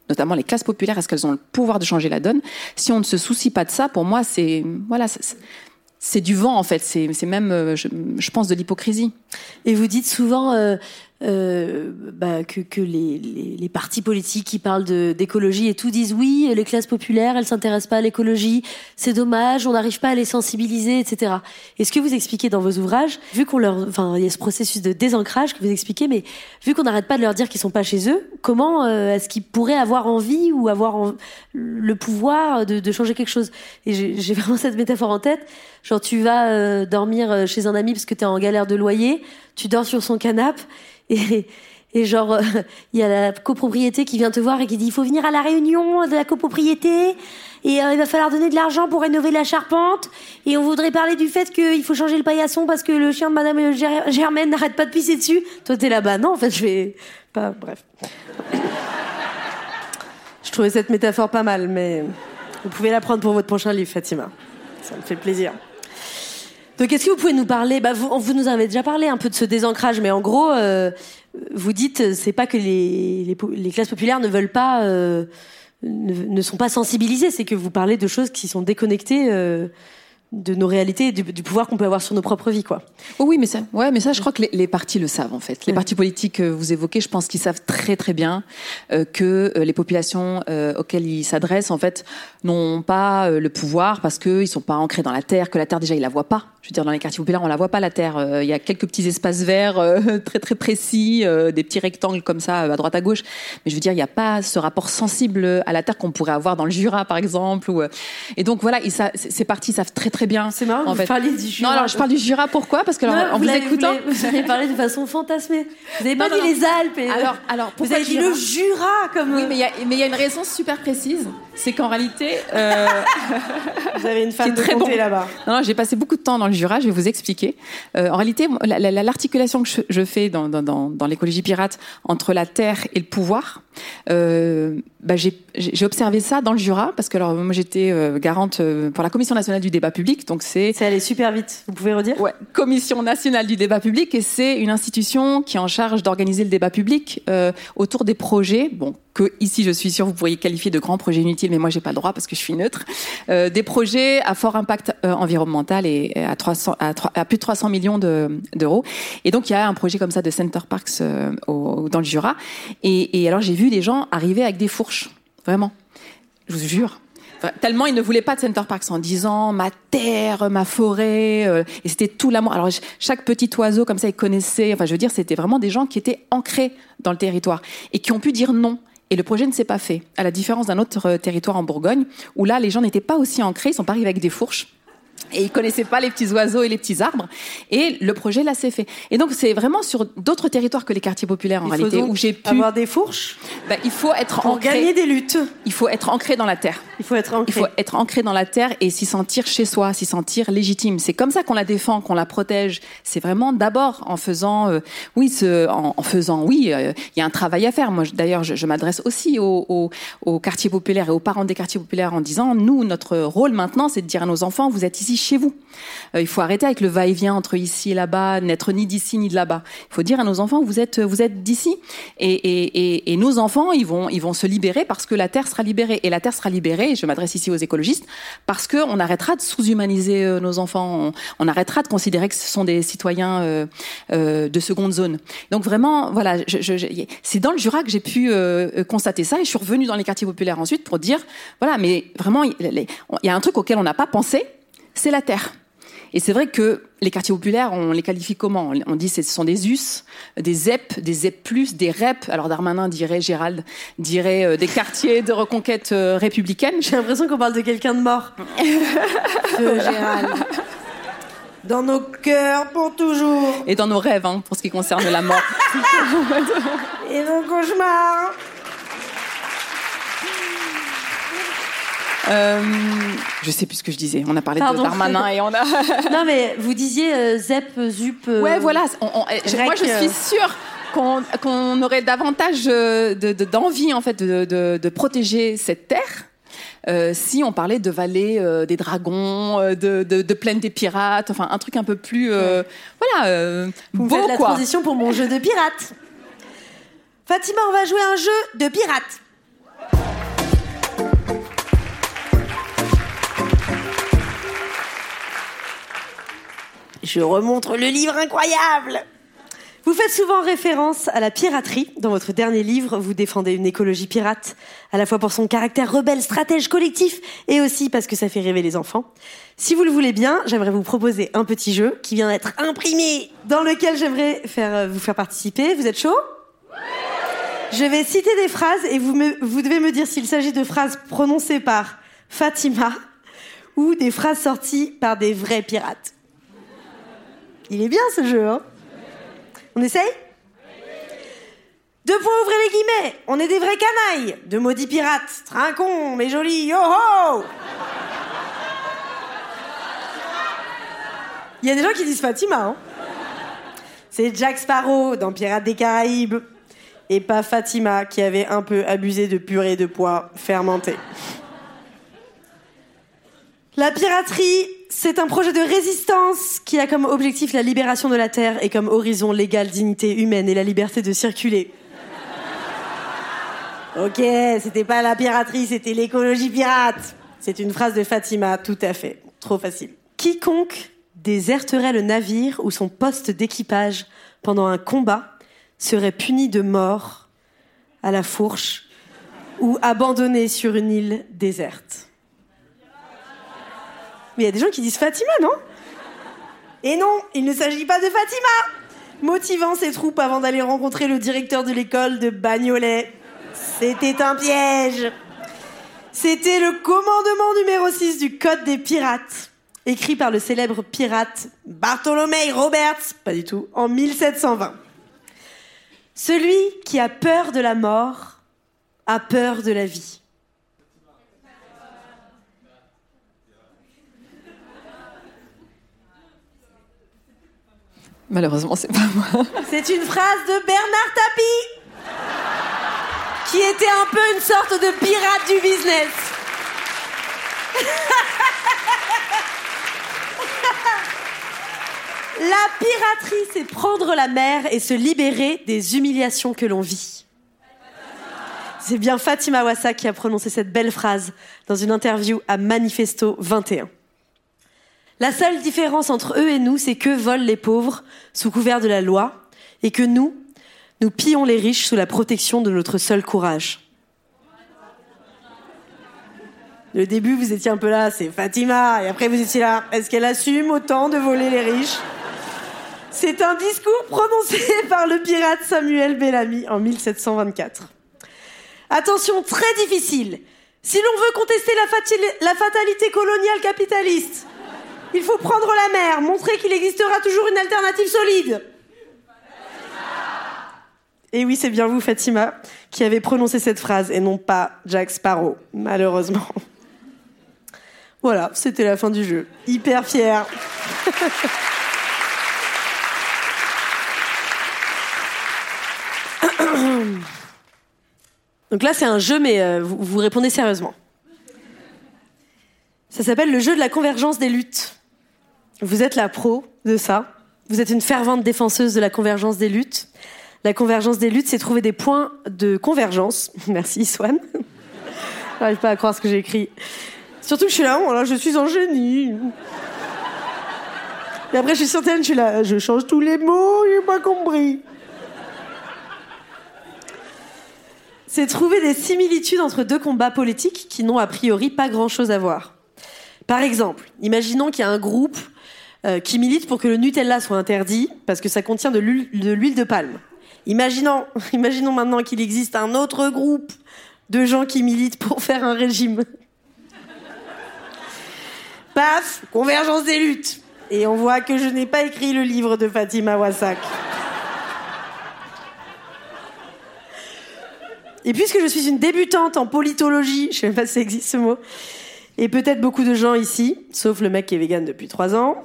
notamment les classes populaires, est-ce qu'elles ont le pouvoir de changer la donne? Si on ne se soucie pas de ça, pour moi, c'est voilà, c'est du vent en fait. C'est même, euh, je, je, pense, de l'hypocrisie. Et vous dites souvent, euh, euh, bah, que, que les, les, les, partis politiques qui parlent d'écologie et tout disent oui, les classes populaires, elles s'intéressent pas à l'écologie, c'est dommage, on n'arrive pas à les sensibiliser, etc. Et ce que vous expliquez dans vos ouvrages, vu qu'on leur, enfin, il y a ce processus de désancrage que vous expliquez, mais vu qu'on n'arrête pas de leur dire qu'ils sont pas chez eux, comment euh, est-ce qu'ils pourraient avoir envie ou avoir le pouvoir de, de, changer quelque chose? Et j'ai vraiment cette métaphore en tête. Genre, tu vas euh, dormir chez un ami parce que tu es en galère de loyer, tu dors sur son canapé et, genre, il y a la copropriété qui vient te voir et qui dit il faut venir à la réunion de la copropriété et euh, il va falloir donner de l'argent pour rénover la charpente et on voudrait parler du fait qu'il faut changer le paillasson parce que le chien de Madame Germaine n'arrête pas de pisser dessus. Toi t'es là-bas, non En fait, je vais pas. Bref. je trouvais cette métaphore pas mal, mais vous pouvez la prendre pour votre prochain livre, Fatima. Ça me fait plaisir. Donc, est-ce que vous pouvez nous parler bah, vous, vous, nous avez déjà parlé un peu de ce désancrage, mais en gros, euh, vous dites c'est pas que les, les, les, classes populaires ne veulent pas, euh, ne, ne, sont pas sensibilisées, c'est que vous parlez de choses qui sont déconnectées. Euh, de nos réalités, du, du pouvoir qu'on peut avoir sur nos propres vies, quoi. Oh oui, mais ça, ouais, mais ça, je crois que les, les partis le savent en fait. Les partis politiques que vous évoquez, je pense qu'ils savent très très bien euh, que euh, les populations euh, auxquelles ils s'adressent, en fait, n'ont pas euh, le pouvoir parce qu'ils sont pas ancrés dans la terre, que la terre déjà ils la voient pas. Je veux dire, dans les quartiers populaires, on la voit pas la terre. Euh, il y a quelques petits espaces verts très très précis, des petits rectangles comme ça à droite à gauche. Mais je veux dire, il n'y a pas ce rapport sensible à la terre qu'on pourrait avoir dans le Jura, par exemple. Ou, et donc voilà, ils, ces partis savent très très bien. C'est marrant, en vous fait. parlez du Jura. Non, alors je parle du Jura, pourquoi? Parce que non, alors, en vous, vous, écoutant. Vous, vous avez parlé de façon fantasmée. Vous n'avez pas non, dit non. les Alpes. Et alors, alors, vous avez dit le Jura comme. Oui, mais il y a, mais il y a une raison super précise. C'est qu'en réalité. Euh... vous avez une femme de très bon. là-bas. Non, non j'ai passé beaucoup de temps dans le Jura, je vais vous expliquer. Euh, en réalité, l'articulation que je, fais dans, dans, dans, dans l'écologie pirate entre la terre et le pouvoir, euh, bah, j'ai observé ça dans le Jura parce que alors moi j'étais euh, garante pour la Commission nationale du débat public, donc c'est c'est allé super vite. Vous pouvez redire Ouais, Commission nationale du débat public et c'est une institution qui est en charge d'organiser le débat public euh, autour des projets. Bon, que ici je suis sûre vous pourriez qualifier de grands projets inutiles, mais moi j'ai pas le droit parce que je suis neutre. Euh, des projets à fort impact euh, environnemental et à 300 à, 3, à, plus de 300 millions d'euros. et donc il y a un projet comme ça de Center Parks au, dans le Jura. Et, et alors j'ai vu des gens arriver avec des fourches, vraiment. Je vous jure. Tellement ils ne voulaient pas de Center Parks en disant ma terre, ma forêt, euh, et c'était tout l'amour. Alors chaque petit oiseau comme ça, ils connaissaient. Enfin, je veux dire, c'était vraiment des gens qui étaient ancrés dans le territoire et qui ont pu dire non. Et le projet ne s'est pas fait, à la différence d'un autre territoire en Bourgogne, où là, les gens n'étaient pas aussi ancrés, ils sont pas arrivés avec des fourches. Et ils connaissaient pas les petits oiseaux et les petits arbres. Et le projet là s'est fait. Et donc c'est vraiment sur d'autres territoires que les quartiers populaires en il réalité faut où j'ai pu avoir des fourches. Ben, il faut être pour ancré. gagner des luttes. Il faut être ancré dans la terre. Il faut être ancré. Il faut être ancré dans la terre et s'y sentir chez soi, s'y sentir légitime. C'est comme ça qu'on la défend, qu'on la protège. C'est vraiment d'abord en faisant, euh, oui, ce, en, en, faisant, oui, il euh, y a un travail à faire. Moi, d'ailleurs, je, je m'adresse aussi aux, aux, aux quartiers populaires et aux parents des quartiers populaires en disant, nous, notre rôle maintenant, c'est de dire à nos enfants, vous êtes ici chez vous. Euh, il faut arrêter avec le va-et-vient entre ici et là-bas, n'être ni d'ici ni de là-bas. Il faut dire à nos enfants, vous êtes, vous êtes d'ici. Et, nos enfants, ils vont, ils vont se libérer parce que la terre sera libérée. Et la terre sera libérée, je m'adresse ici aux écologistes, parce qu'on arrêtera de sous-humaniser euh, nos enfants. On, arrêtera de considérer que ce sont des citoyens euh, de seconde zone. Donc vraiment, voilà, c'est dans le Jura que j'ai pu constater ça. Et je suis revenue dans les quartiers populaires ensuite pour dire, voilà, mais vraiment, il y a un truc auquel on n'a pas pensé, c'est la terre. Et c'est vrai que les quartiers populaires, on les qualifie comment? On dit que ce sont des US, des ZEP, des ZEP+, des REP. Alors Darmanin dirait, Gérald dirait euh, des quartiers de reconquête euh, républicaine. J'ai l'impression qu'on parle de quelqu'un de mort. Feu Gérald. Dans nos cœurs pour toujours. Et dans nos rêves, hein, pour ce qui concerne la mort. Et nos cauchemars. Euh, je sais plus ce que je disais. On a parlé Pardon. de Darmanin et on a. non mais vous disiez euh, Zep, Zup. Euh, ouais, voilà. On, on, moi, je suis sûre qu'on qu aurait davantage d'envie de, en fait de, de, protéger cette terre. Euh, si on parlait de vallée euh, des dragons, euh, de, plaine des pirates, enfin un truc un peu plus, ouais. voilà, Vous beau faites la quoi. transition pour mon jeu de pirate. Fatima, on va jouer un jeu de pirate. Je remontre le livre incroyable. Vous faites souvent référence à la piraterie. Dans votre dernier livre, vous défendez une écologie pirate, à la fois pour son caractère rebelle, stratège collectif, et aussi parce que ça fait rêver les enfants. Si vous le voulez bien, j'aimerais vous proposer un petit jeu qui vient d'être imprimé, dans lequel j'aimerais faire, euh, vous faire participer. Vous êtes chaud? Je vais citer des phrases et vous, me- vous devez me dire s'il s'agit de phrases prononcées par Fatima ou des phrases sorties par des vrais pirates. Il est bien ce jeu, hein On essaye? Deux points, ouvrez les guillemets. On est des vrais canailles. De maudits pirates. Trinquons, mais jolis. Yo ho Il y a des gens qui disent Fatima, hein C'est Jack Sparrow dans Pirates des Caraïbes. Et pas Fatima qui avait un peu abusé de purée de pois fermentée. La piraterie, c'est un projet de résistance qui a comme objectif la libération de la Terre et comme horizon l'égale dignité humaine et la liberté de circuler. Ok, c'était pas la piraterie, c'était l'écologie pirate. C'est une phrase de Fatima, tout à fait. Trop facile. Quiconque déserterait le navire ou son poste d'équipage pendant un combat serait puni de mort à la fourche ou abandonné sur une île déserte. Mais il y a des gens qui disent Fatima, non? Et non, il ne s'agit pas de Fatima Motivant ses troupes avant d'aller rencontrer le directeur de l'école de Bagnolet. C'était un piège C'était le commandement numéro 6 du Code des pirates, écrit par le célèbre pirate Bartholomé Roberts, pas du tout, en 1720. Celui qui a peur de la mort a peur de la vie. Malheureusement, c'est pas moi. C'est une phrase de Bernard Tapie, qui était un peu une sorte de pirate du business. La piraterie, c'est prendre la mer et se libérer des humiliations que l'on vit. C'est bien Fatima Wassa qui a prononcé cette belle phrase dans une interview à Manifesto 21. La seule différence entre eux et nous, c'est qu'eux volent les pauvres sous couvert de la loi et que nous, nous pillons les riches sous la protection de notre seul courage. Le début, vous étiez un peu là, c'est Fatima, et après vous étiez là, est-ce qu'elle assume autant de voler les riches? C'est un discours prononcé par le pirate Samuel Bellamy en 1724. Attention, très difficile. Si l'on veut contester la fatalité coloniale capitaliste, il faut prendre la mer, montrer qu'il existera toujours une alternative solide. Et oui, c'est bien vous, Fatima, qui avez prononcé cette phrase et non pas Jack Sparrow, malheureusement. Voilà, c'était la fin du jeu. Hyper fier. Donc là, c'est un jeu, mais euh, vous répondez sérieusement. Ça s'appelle le jeu de la convergence des luttes. Vous êtes la pro de ça. Vous êtes une fervente défenseuse de la convergence des luttes. La convergence des luttes, c'est trouver des points de convergence. Merci, Swan. J'arrive pas à croire ce que j'ai écrit. Surtout que je suis là, oh là, je suis un génie. Et après, je suis certaine, je suis là, je change tous les mots, j'ai pas compris. C'est trouver des similitudes entre deux combats politiques qui n'ont a priori pas grand-chose à voir. Par exemple, imaginons qu'il y a un groupe euh, qui milite pour que le Nutella soit interdit parce que ça contient de l'huile de, palme. Imaginons, imaginons maintenant qu'il existe un autre groupe de gens qui militent pour faire un régime. Paf, convergence des luttes. Et on voit que je n'ai pas écrit le livre de Fatima Wassak. Et puisque je suis une débutante en politologie, je sais même pas si ça existe ce mot, et peut-être beaucoup de gens ici, sauf le mec qui est vegan depuis trois ans,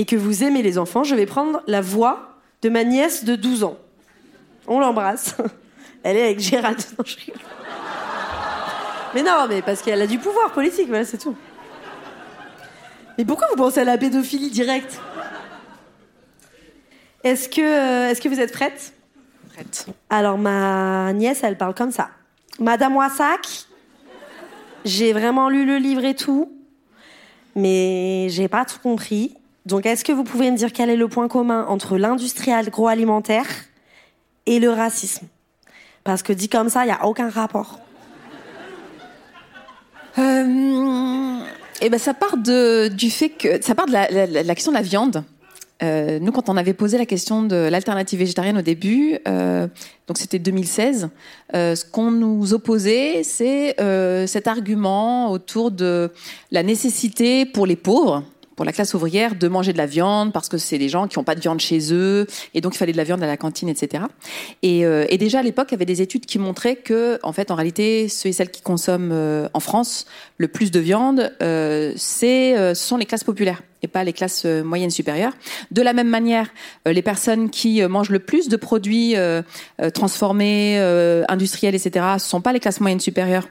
et que vous aimez les enfants, je vais prendre la voix de ma nièce de 12 ans. On l'embrasse. Elle est avec Gérald. Non, je rigole. Mais non, mais parce qu'elle a du pouvoir politique, voilà, c'est tout. Mais pourquoi vous pensez à la pédophilie directe Est-ce que, euh, est-ce que vous êtes prête? Prête. Alors, ma nièce, elle parle comme ça. Madame Wassak, j'ai vraiment lu le livre et tout, mais j'ai pas tout compris. Donc, est-ce que vous pouvez me dire quel est le point commun entre l'industrie agroalimentaire et le racisme? Parce que dit comme ça, il n'y a aucun rapport. Euh, eh ben, ça part de, du fait que ça part de la, question de la viande. Euh, nous, quand on avait posé la question de l'alternative végétarienne au début, euh, donc c'était 2016, euh, ce qu'on nous opposait, c'est cet argument autour de la nécessité pour les pauvres, pour la classe ouvrière de manger de la viande parce que c'est des gens qui n'ont pas de viande chez eux et donc il fallait de la viande à la cantine, etc. Et, euh, et déjà à l'époque, il y avait des études qui montraient que, en fait, en réalité, ceux et celles qui consomment euh, en France le plus de viande, euh, c'est, euh, ce sont les classes populaires et pas les classes euh, moyennes supérieures. De la même manière, les personnes qui mangent le plus de produits transformés, industriels, etc., ce sont pas les classes moyennes supérieures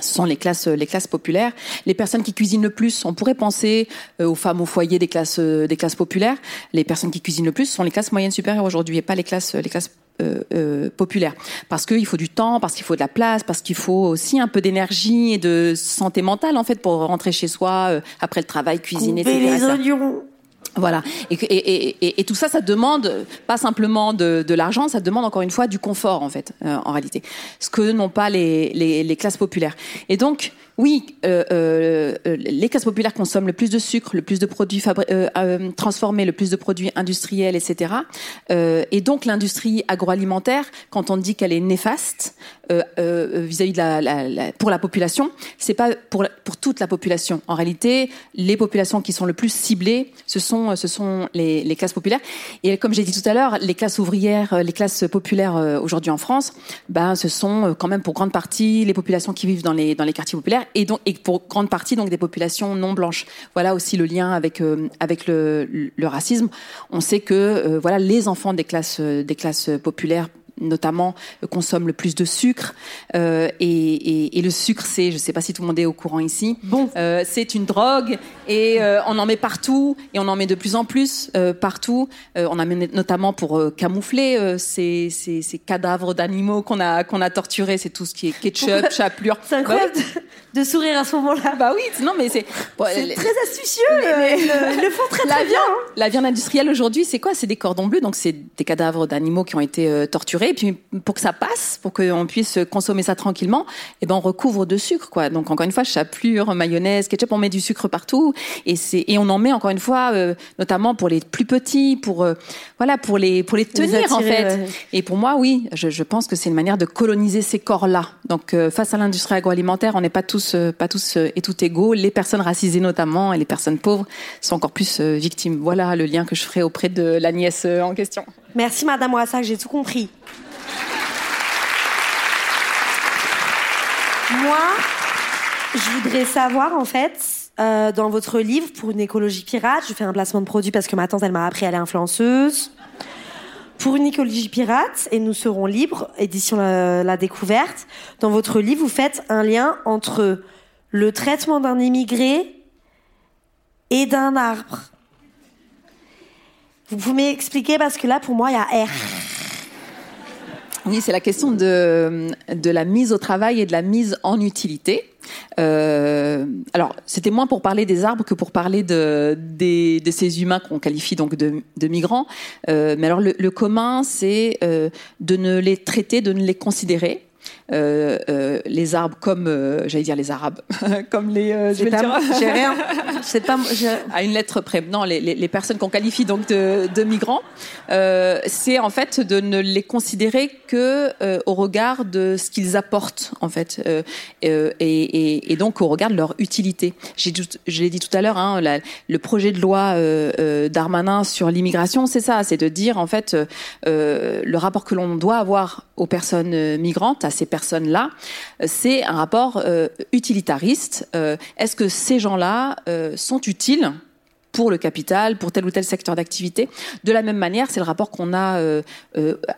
ce sont les classes, les classes populaires. Les personnes qui cuisinent le plus, on pourrait penser euh, aux femmes au foyer des classes, euh, des classes populaires. Les personnes qui cuisinent le plus sont les classes moyennes supérieures aujourd'hui et pas les classes, les classes euh, euh, populaires. Parce qu'il faut du temps, parce qu'il faut de la place, parce qu'il faut aussi un peu d'énergie et de santé mentale en fait pour rentrer chez soi euh, après le travail, cuisiner, Couper etc. les oignons. Voilà. Et, tout ça, ça demande pas simplement de, l'argent, ça demande encore une fois du confort en fait, euh, en réalité. Ce que n'ont pas les, les, les classes populaires. Et donc, oui, euh, euh, les classes populaires consomment le plus de sucre, le plus de produits euh, euh, transformés, le plus de produits industriels, etc. Euh, et donc l'industrie agroalimentaire, quand on dit qu'elle est néfaste euh, vis-à-vis de la, la, la- pour la population, c'est pas pour pour toute la population. En réalité, les populations qui sont le plus ciblées, ce sont ce sont les, les classes populaires. Et comme j'ai dit tout à l'heure, les classes ouvrières, les classes populaires aujourd'hui en France, ben ce sont quand même pour grande partie les populations qui vivent dans les dans les quartiers populaires et donc et pour grande partie donc des populations non blanches. Voilà aussi le lien avec euh, avec le, le racisme. On sait que euh, voilà les enfants des classes euh, des classes populaires notamment euh, consomment le plus de sucre euh, et, et, et le sucre c'est je sais pas si tout le monde est au courant ici Bon. euh, c'est une drogue et euh, on en met partout et on en met de plus en plus partout. On en met notamment pour camoufler ces, ces, ces cadavres d'animaux qu'on a qu'on a torturés. C'est tout ce qui est ketchup, chapelure. C'est incroyable Bah de, de sourire à ce moment-là. bah oui, non mais c'est bon, C'est très astucieux. le, le font très la très bien. viande, la viande industrielle aujourd'hui, c'est quoi? C'est des cordons bleus, donc c'est des cadavres d'animaux qui ont été euh, Et puis pour que ça passe, pour qu'on puisse consommer ça tranquillement, eh ben on recouvre de sucre, quoi. Donc encore une fois, chapelure, mayonnaise, ketchup, on met du sucre partout, et c'est et on en met encore une fois, euh, notamment pour les plus petits, pour euh, voilà, pour les pour les Les tenir en fait. ouais. Et pour moi, oui, je, je pense que c'est une manière de coloniser ces corps-là. Donc euh, face à l'industrie agroalimentaire, on n'est pas tous pas tous et tout égaux. Les personnes racisées notamment et les personnes pauvres sont encore plus victimes. Voilà le lien que je ferai auprès de la nièce en question. Merci Madame Wassak, j'ai tout compris. Moi, je voudrais savoir en fait, euh, dans votre livre pour une écologie pirate, je fais un placement de produit parce que ma tante elle m'a appris elle est influenceuse. Pour une écologie pirate et nous serons libres, édition la découverte. Dans votre livre, vous faites un lien entre le traitement d'un immigré et d'un arbre. Vous pouvez m'expliquer parce que là, pour moi, il y a R. Oui, c'est la question de, de la mise au travail et de la mise en utilité. Euh, alors, c'était moins pour parler des arbres que pour parler de, des, de ces humains qu'on qualifie donc de, de migrants. Euh, mais alors, le, commun, c'est euh, de ne les traiter, de ne les considérer. Euh, euh, les arbres comme, euh, j'allais dire les arabes, comme les, je J'ai vais le pas- dire. j'ai rien. C'est pas. à une lettre près. Non, les, les, les personnes qu'on qualifie donc de, de migrants, c'est en fait de ne les considérer que au regard de ce qu'ils apportent en fait, et, et, et donc au regard de leur utilité. J'ai je l'ai dit tout à l'heure, hein, la- le projet de loi Darmanin sur l'immigration, c'est ça, c'est de dire en fait le rapport que l'on doit avoir aux personnes migrantes, à ces personnes-là, euh, c'est un rapport euh, utilitariste. Euh, Est-ce que ces gens-là sont utiles pour le capital, pour tel ou tel secteur d'activité? De la même manière, c'est le rapport qu'on a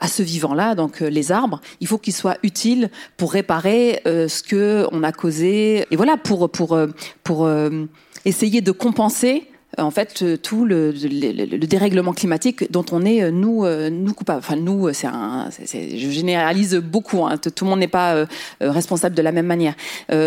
à ce vivant-là, donc les arbres. Il faut qu'ils soient utiles pour réparer ce que on a causé, et voilà pour pour pour essayer de compenser en fait euh, tout le, le, le, dérèglement climatique dont on est nous nous coupables. Enfin nous, c'est un, je généralise beaucoup. Hein, tout le monde n'est pas responsable de la même manière.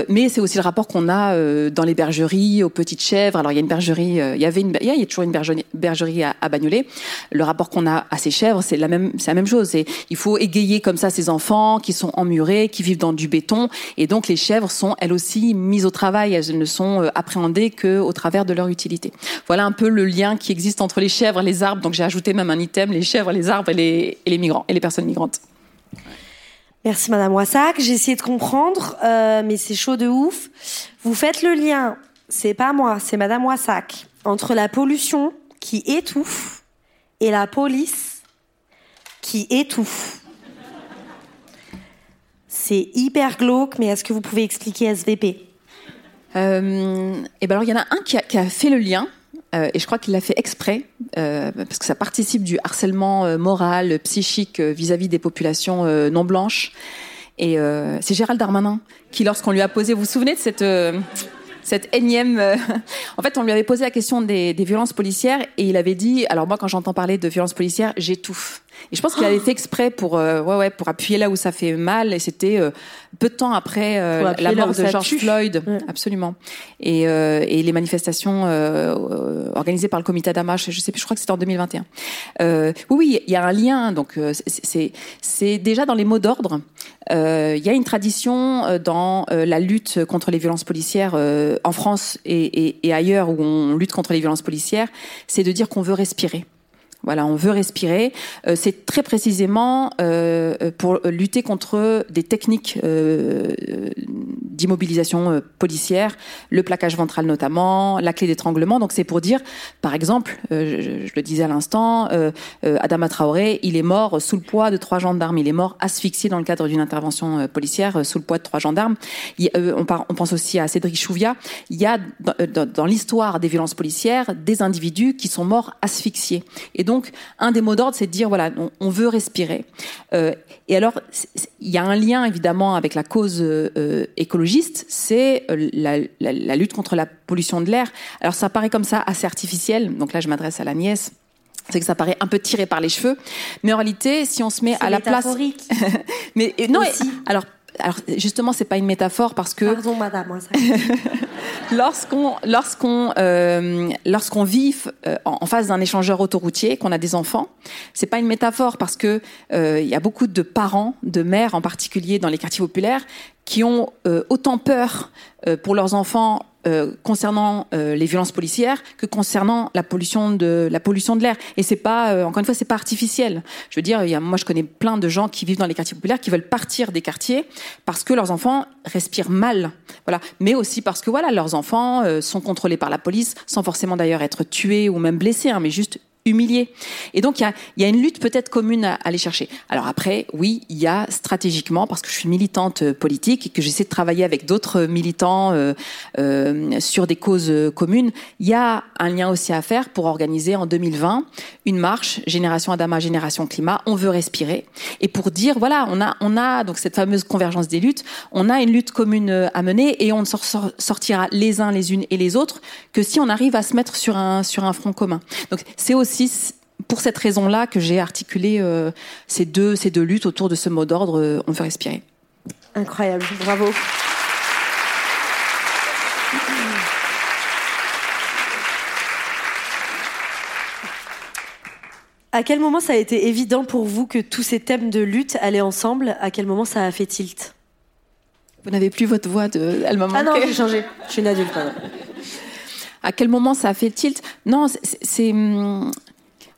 mais c'est aussi le rapport qu'on a dans les bergeries aux petites chèvres. Alors il y a une bergerie, il y avait une, il y a toujours une bergerie, bergerie à, à Bagnolet. Le rapport qu'on a à ces chèvres, c'est la même, c'est la même chose. Il faut égayer comme ça ces enfants qui sont emmurés, qui vivent dans du béton, et donc les chèvres sont elles aussi mises au travail. Elles ne sont euh, appréhendées qu'au travers de leur utilité. Voilà un peu le lien qui existe entre les chèvres, les arbres. Donc j'ai ajouté même un item les chèvres, les arbres et les, et les migrants et les personnes migrantes. Merci Madame Wassac. J'ai essayé de comprendre, euh, mais c'est chaud de ouf. Vous faites le lien, c'est pas moi, c'est Madame Wassac, entre la pollution qui étouffe et la police qui étouffe. C'est hyper glauque, mais est-ce que vous pouvez expliquer SVP euh, Et ben alors il y en a un qui a, qui a fait le lien. Euh, et je crois qu'il l'a fait exprès, euh, parce que ça participe du harcèlement euh, moral, psychique euh, vis-à-vis des populations euh, non blanches. Et c'est Gérald Darmanin qui, lorsqu'on lui a posé, vous vous souvenez de cette cette énième. en fait, on lui avait posé la question des, des, violences policières et il avait dit alors moi, quand j'entends parler de violences policières, j'étouffe. Et je pense qu'il avait fait exprès pour euh, ouais ouais pour appuyer là où ça fait mal. Et c'était euh, peu de temps après euh, la mort de George Floyd, ouais. absolument. Et, euh, et les manifestations euh, organisées par le comité d'Amash, je sais plus, je crois que c'était en 2021. oui oui, il y a un lien. Donc c'est c'est déjà dans les mots d'ordre. Il y a une tradition dans la lutte contre les violences policières en France et, et, et ailleurs où on lutte contre les violences policières, c'est de dire qu'on veut respirer. Voilà, on veut respirer. Euh, c'est très précisément euh, pour lutter contre des techniques euh, d'immobilisation euh, policière, le plaquage ventral notamment, la clé d'étranglement. Donc c'est pour dire, par exemple, euh, je, le disais à l'instant, euh, Adama Traoré, il est mort sous le poids de trois gendarmes. Il est mort asphyxié dans le cadre d'une intervention policière sous le poids de trois gendarmes. On, pense aussi à Cédric Chouvia. Il y a dans, l'histoire des violences policières des individus qui sont morts asphyxiés. Un des mots d'ordre, c'est de dire, voilà, on, on veut respirer. Euh, et alors, il y a un lien, évidemment, avec la cause euh, écologiste, c'est la, la, la, lutte contre la pollution de l'air. Alors, ça paraît comme ça assez artificiel. Donc là, je m'adresse à la nièce c'est que ça paraît un peu tiré par les cheveux, mais en réalité, si on se met à la place, mais non, Aussi. alors alors justement, c'est pas une métaphore parce que pardon, madame, lorsqu'on lorsqu'on euh, lorsqu'on vit euh, en face d'un échangeur autoroutier, qu'on a des enfants, c'est pas une métaphore parce que euh, il y a beaucoup de parents, de mères en particulier dans les quartiers populaires, qui ont autant peur pour leurs enfants euh, concernant euh, les violences policières que concernant la pollution de la pollution de l'air. Et c'est pas euh, encore une fois c'est pas artificiel. Je veux dire moi je connais plein de gens qui vivent dans les quartiers populaires qui veulent partir des quartiers parce que leurs enfants respirent mal. Voilà. Mais aussi parce que voilà leurs enfants sont contrôlés par la police sans forcément d'ailleurs être tués ou même blessés hein, mais juste humilié. Et donc, il y a, une lutte peut-être commune à, aller chercher. Alors après, oui, il y a stratégiquement, parce que je suis militante euh, politique et que j'essaie de travailler avec d'autres militants euh, euh, sur des causes communes, il y a un lien aussi à faire pour organiser en 2020 une marche Génération Adama, Génération Climat, on veut respirer. Et pour dire, voilà, on a, on a donc cette fameuse convergence des luttes, on a une lutte commune à mener et on ne sortira les uns les unes et les autres que si on arrive à se mettre sur un, sur un front commun. Donc c'est aussi aussi pour cette raison-là que j'ai articulé euh, ces, deux, ces deux luttes autour de ce mot d'ordre euh, On veut respirer. Incroyable, bravo. À quel moment ça a été évident pour vous que tous ces thèmes de lutte allaient ensemble? À quel moment ça a fait tilt? Vous n'avez plus votre voix de. Elle m'a Ah non, j'ai changé. Je suis une adulte. Pardon à quel moment ça a fait tilt? Non, c'est hum,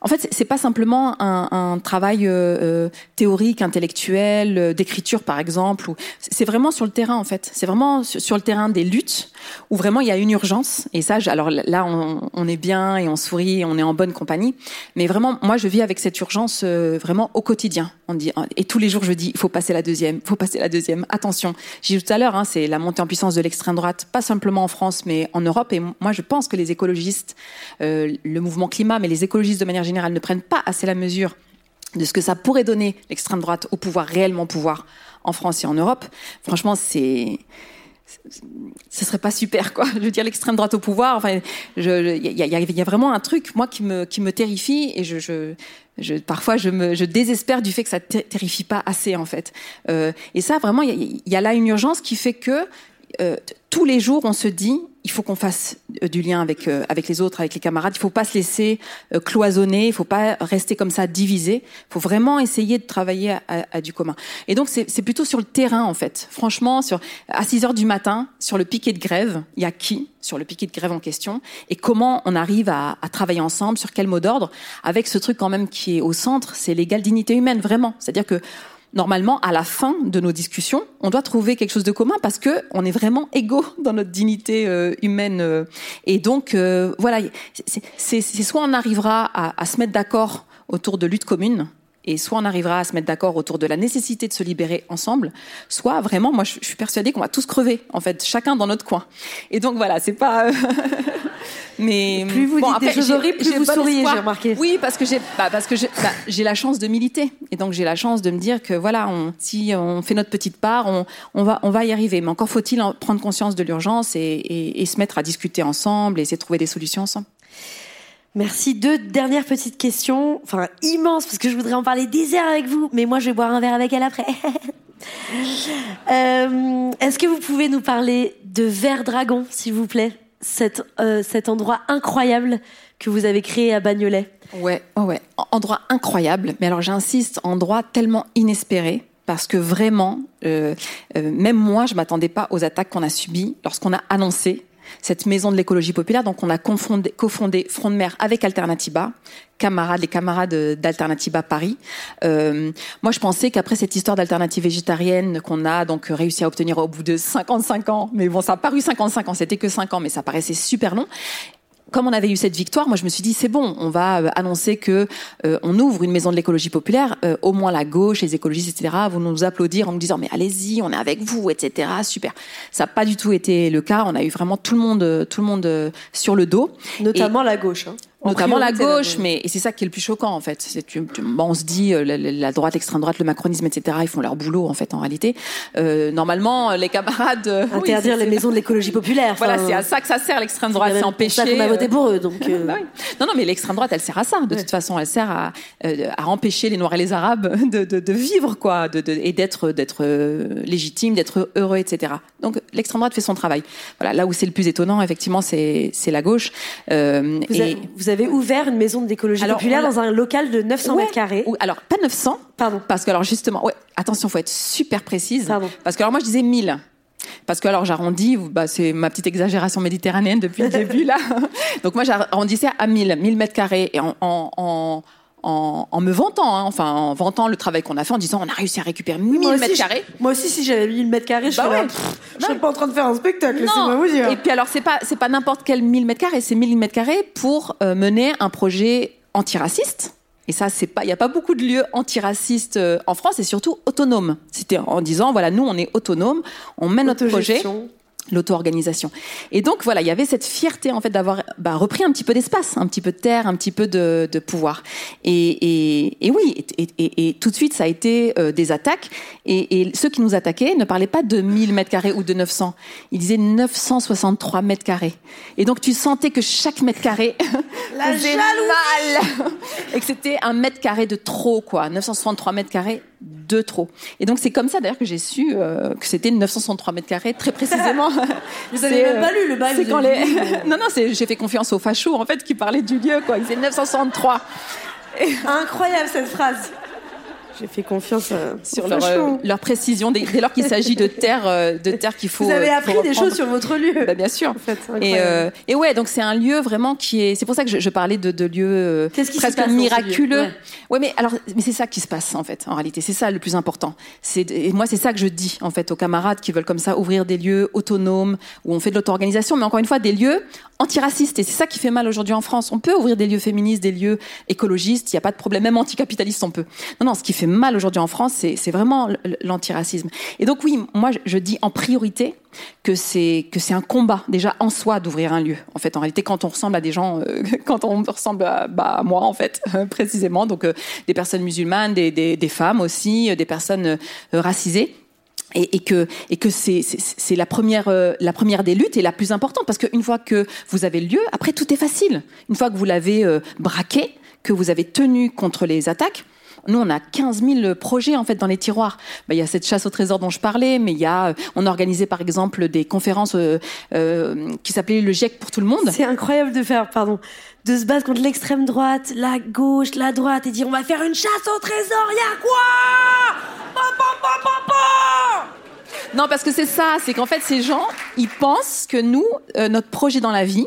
en fait, c'est pas simplement un, un travail euh, théorique, intellectuel, euh, d'écriture par exemple. C'est vraiment sur le terrain en fait. C'est vraiment sur le terrain des luttes où vraiment il y a une urgence. Et ça, alors là, on, on, est bien et on sourit, et on est en bonne compagnie. Mais vraiment, moi, je vis avec cette urgence euh, vraiment au quotidien. On dit et tous les jours, je dis, il faut passer la deuxième, il faut passer la deuxième. Attention, j'ai dit tout à l'heure, hein, c'est la montée en puissance de l'extrême droite, pas simplement en France, mais en Europe. Et moi, je pense que les écologistes, euh, le mouvement climat, mais les écologistes de manière générale ne prennent pas assez la mesure de ce que ça pourrait donner l'extrême droite au pouvoir réellement pouvoir en France et en Europe. Franchement, c'est ce serait pas super, quoi. Je veux dire, l'extrême droite au pouvoir. Enfin, il y a, vraiment un truc, moi, qui me, qui me terrifie, et je, je, parfois, je me, je désespère du fait que ça terrifie pas assez, en fait. Euh, et ça, vraiment, il y, a là une urgence qui fait que euh, tous les jours, on se dit, il faut qu'on fasse euh, du lien avec euh, avec les autres, avec les camarades. Il faut pas se laisser euh, cloisonner. Il faut pas rester comme ça divisé. Il faut vraiment essayer de travailler à, à du commun. Et donc c'est plutôt sur le terrain en fait. Franchement, sur à 6 heures du matin, sur le piquet de grève, il y a qui sur le piquet de grève en question et comment on arrive à, à travailler ensemble sur quel mot d'ordre avec ce truc quand même qui est au centre, c'est l'égale dignité humaine vraiment. C'est-à-dire que normalement, à la fin de nos discussions, on doit trouver quelque chose de commun parce que on est vraiment égaux dans notre dignité euh, humaine. Euh. et donc, euh, voilà, c'est soit on arrivera à, à se mettre d'accord autour de luttes communes, et soit on arrivera à se mettre d'accord autour de la nécessité de se libérer ensemble, soit vraiment, moi je, suis persuadée qu'on va tous crever, en fait, chacun dans notre coin. Et donc voilà, c'est pas. Mais plus vous dites des choses horribles, plus vous souriez, j'ai remarqué. Oui, parce que j'ai, bah, parce que bah, j'ai la chance de militer, et donc j'ai la chance de me dire que voilà, on, si on fait notre petite part, on, on va, on va y arriver. Mais encore faut-il prendre conscience de l'urgence et, et, et se mettre à discuter ensemble et essayer de trouver des solutions ensemble. Merci. Deux dernières petites questions, enfin immenses, parce que je voudrais en parler des heures avec vous, mais moi je vais boire un verre avec elle après. euh, Est-ce que vous pouvez nous parler de Vert Dragon, s'il vous plaît? Cet, euh, endroit incroyable que vous avez créé à Bagnolet Ouais, ouais, endroit incroyable, mais alors j'insiste, endroit tellement inespéré parce que vraiment, euh, même moi, je m'attendais pas aux attaques qu'on a subies lorsqu'on a annoncé cette maison de l'écologie populaire. Donc on a cofondé Front de Mer avec Alternativa, camarades, les camarades d'Alternativa Paris. Euh, moi, je pensais qu'après cette histoire d'alternative végétarienne qu'on a donc réussi à obtenir au bout de 55 ans, mais bon, ça a paru 55 ans, c'était que 5 ans, mais ça paraissait super long comme on avait eu cette victoire, moi je me suis dit c'est bon, on va euh, annoncer que euh, on ouvre une maison de l'écologie populaire, euh, au moins la gauche, les écologistes, etc. vont nous applaudir en nous disant mais allez-y, on est avec vous, etc. Super. Ça n'a pas du tout été le cas. On a eu vraiment tout le monde, tout le monde sur le dos, notamment la gauche. Hein notamment la gauche, mais et c'est ça qui est le plus choquant en fait. C'est tu, bon, on se dit euh, la, droite, l'extrême droite, le macronisme, etc. Ils font leur boulot en fait en réalité. Euh, normalement, les camarades euh, interdire les maisons de l'écologie populaire. Voilà, c'est à ça que ça sert l'extrême droite, c'est empêcher. Ça qu'on a voté pour eux, donc. Euh. Bah non, non, mais l'extrême droite, elle sert à ça. De toute façon, elle sert à, à empêcher les Noirs et les Arabes de, de, de vivre quoi, de, de et d'être d'être légitime, d'être heureux, etc. Donc l'extrême droite fait son travail. Voilà, là où c'est le plus étonnant, effectivement, c'est c'est la gauche. Vous, et, vous avez ouvert une maison d'écologie populaire dans un local de 900 mètres carrés. Alors, pas 900. Pardon. Parce que, alors, justement, ouais, attention, faut être super précise. Pardon. Parce que, alors, moi, je disais 1000. Parce que alors j'arrondis, bah, c'est ma petite exagération méditerranéenne depuis le début là. Donc moi j'arrondissais à 1000, 1000 mètres carrés et en, en, en en, en, me vantant, hein, enfin en vantant le travail qu'on a fait, en disant on a réussi à récupérer 1000 mètres carrés. Moi aussi, si j'avais 1000 mètres carrés, je bah serais, je serais pas en train de faire un spectacle. Non. Vous dire. Et puis alors c'est pas c'est pas n'importe quel 1000 mètres carrés, c'est 1000 mètres carrés pour euh, mener un projet antiraciste. Et ça, c'est pas, il n'y a pas beaucoup de lieux antiracistes euh, en France et surtout autonomes. C'était en disant, voilà, nous, on est autonome, on mène notre projet l'auto-organisation. Et donc voilà, il y avait cette fierté en fait d'avoir bah, repris un petit peu d'espace, un petit peu de terre, un petit peu de, de pouvoir. Et, et, et oui, et, et, et, tout de suite ça a été euh, des attaques. Et, ceux qui nous attaquaient ne parlaient pas de 1000 mètres carrés ou de 900, ils disaient 963 mètres carrés. Et donc tu sentais que chaque mètre carré La mal et que c'était un mètre carré de trop quoi, 963 mètres carrés de trop. Et donc c'est comme ça d'ailleurs que j'ai su euh, que c'était 963 mètres carrés très précisément. vous avez même pas lu le bail. Quand les... non non, j'ai fait confiance aux fachos en fait qui parlaient du lieu quoi. Ils disaient 963. Incroyable cette phrase. J'ai fait confiance euh, sur leur, euh, leur, précision dès, lors qu'il s'agit de terre, euh, de terre qu'il faut. Vous avez appris des choses sur votre lieu. Bah, bien sûr. En fait, et, et, ouais, donc c'est un lieu vraiment qui est. C'est pour ça que je, je parlais de, de lieux presque miraculeux. Ouais. mais alors, mais c'est ça qui se passe en fait. En réalité, c'est ça le plus important. C'est et moi, c'est ça que je dis en fait aux camarades qui veulent comme ça ouvrir des lieux autonomes où on fait de l'auto-organisation, mais encore une fois des lieux antiracistes. Et c'est ça qui fait mal aujourd'hui en France. On peut ouvrir des lieux féministes, des lieux écologistes. Il n'y a pas de problème. Même anticapitalistes, on peut. Non, non. Ce qui fait mal aujourd'hui en France, c'est vraiment l'antiracisme. Et donc oui, moi je dis en priorité que c'est que c'est un combat déjà en soi d'ouvrir un lieu. En fait, en réalité, quand on ressemble à des gens, euh, quand on ressemble à, bah, moi en fait précisément, donc euh, des personnes musulmanes, des, femmes aussi, euh, des personnes racisées et, que et que c'est la première la première des luttes et la plus importante parce qu'une fois que vous avez le lieu, après tout est facile. Une fois que vous l'avez braqué, que vous avez tenu contre les attaques. Nous, on a 15 000 projets en fait dans les tiroirs. Ben, il y a cette chasse au trésor dont je parlais, mais il y a, euh, on a organisé par exemple des conférences euh, euh, qui s'appelaient le GIEC pour tout le monde. C'est incroyable de faire, pardon, de se battre contre l'extrême droite, la gauche, la droite, et dire on va faire une chasse au trésor. Il y a quoi? Non, parce que c'est ça, c'est qu'en fait ces gens, ils pensent que nous, euh, notre projet dans la vie,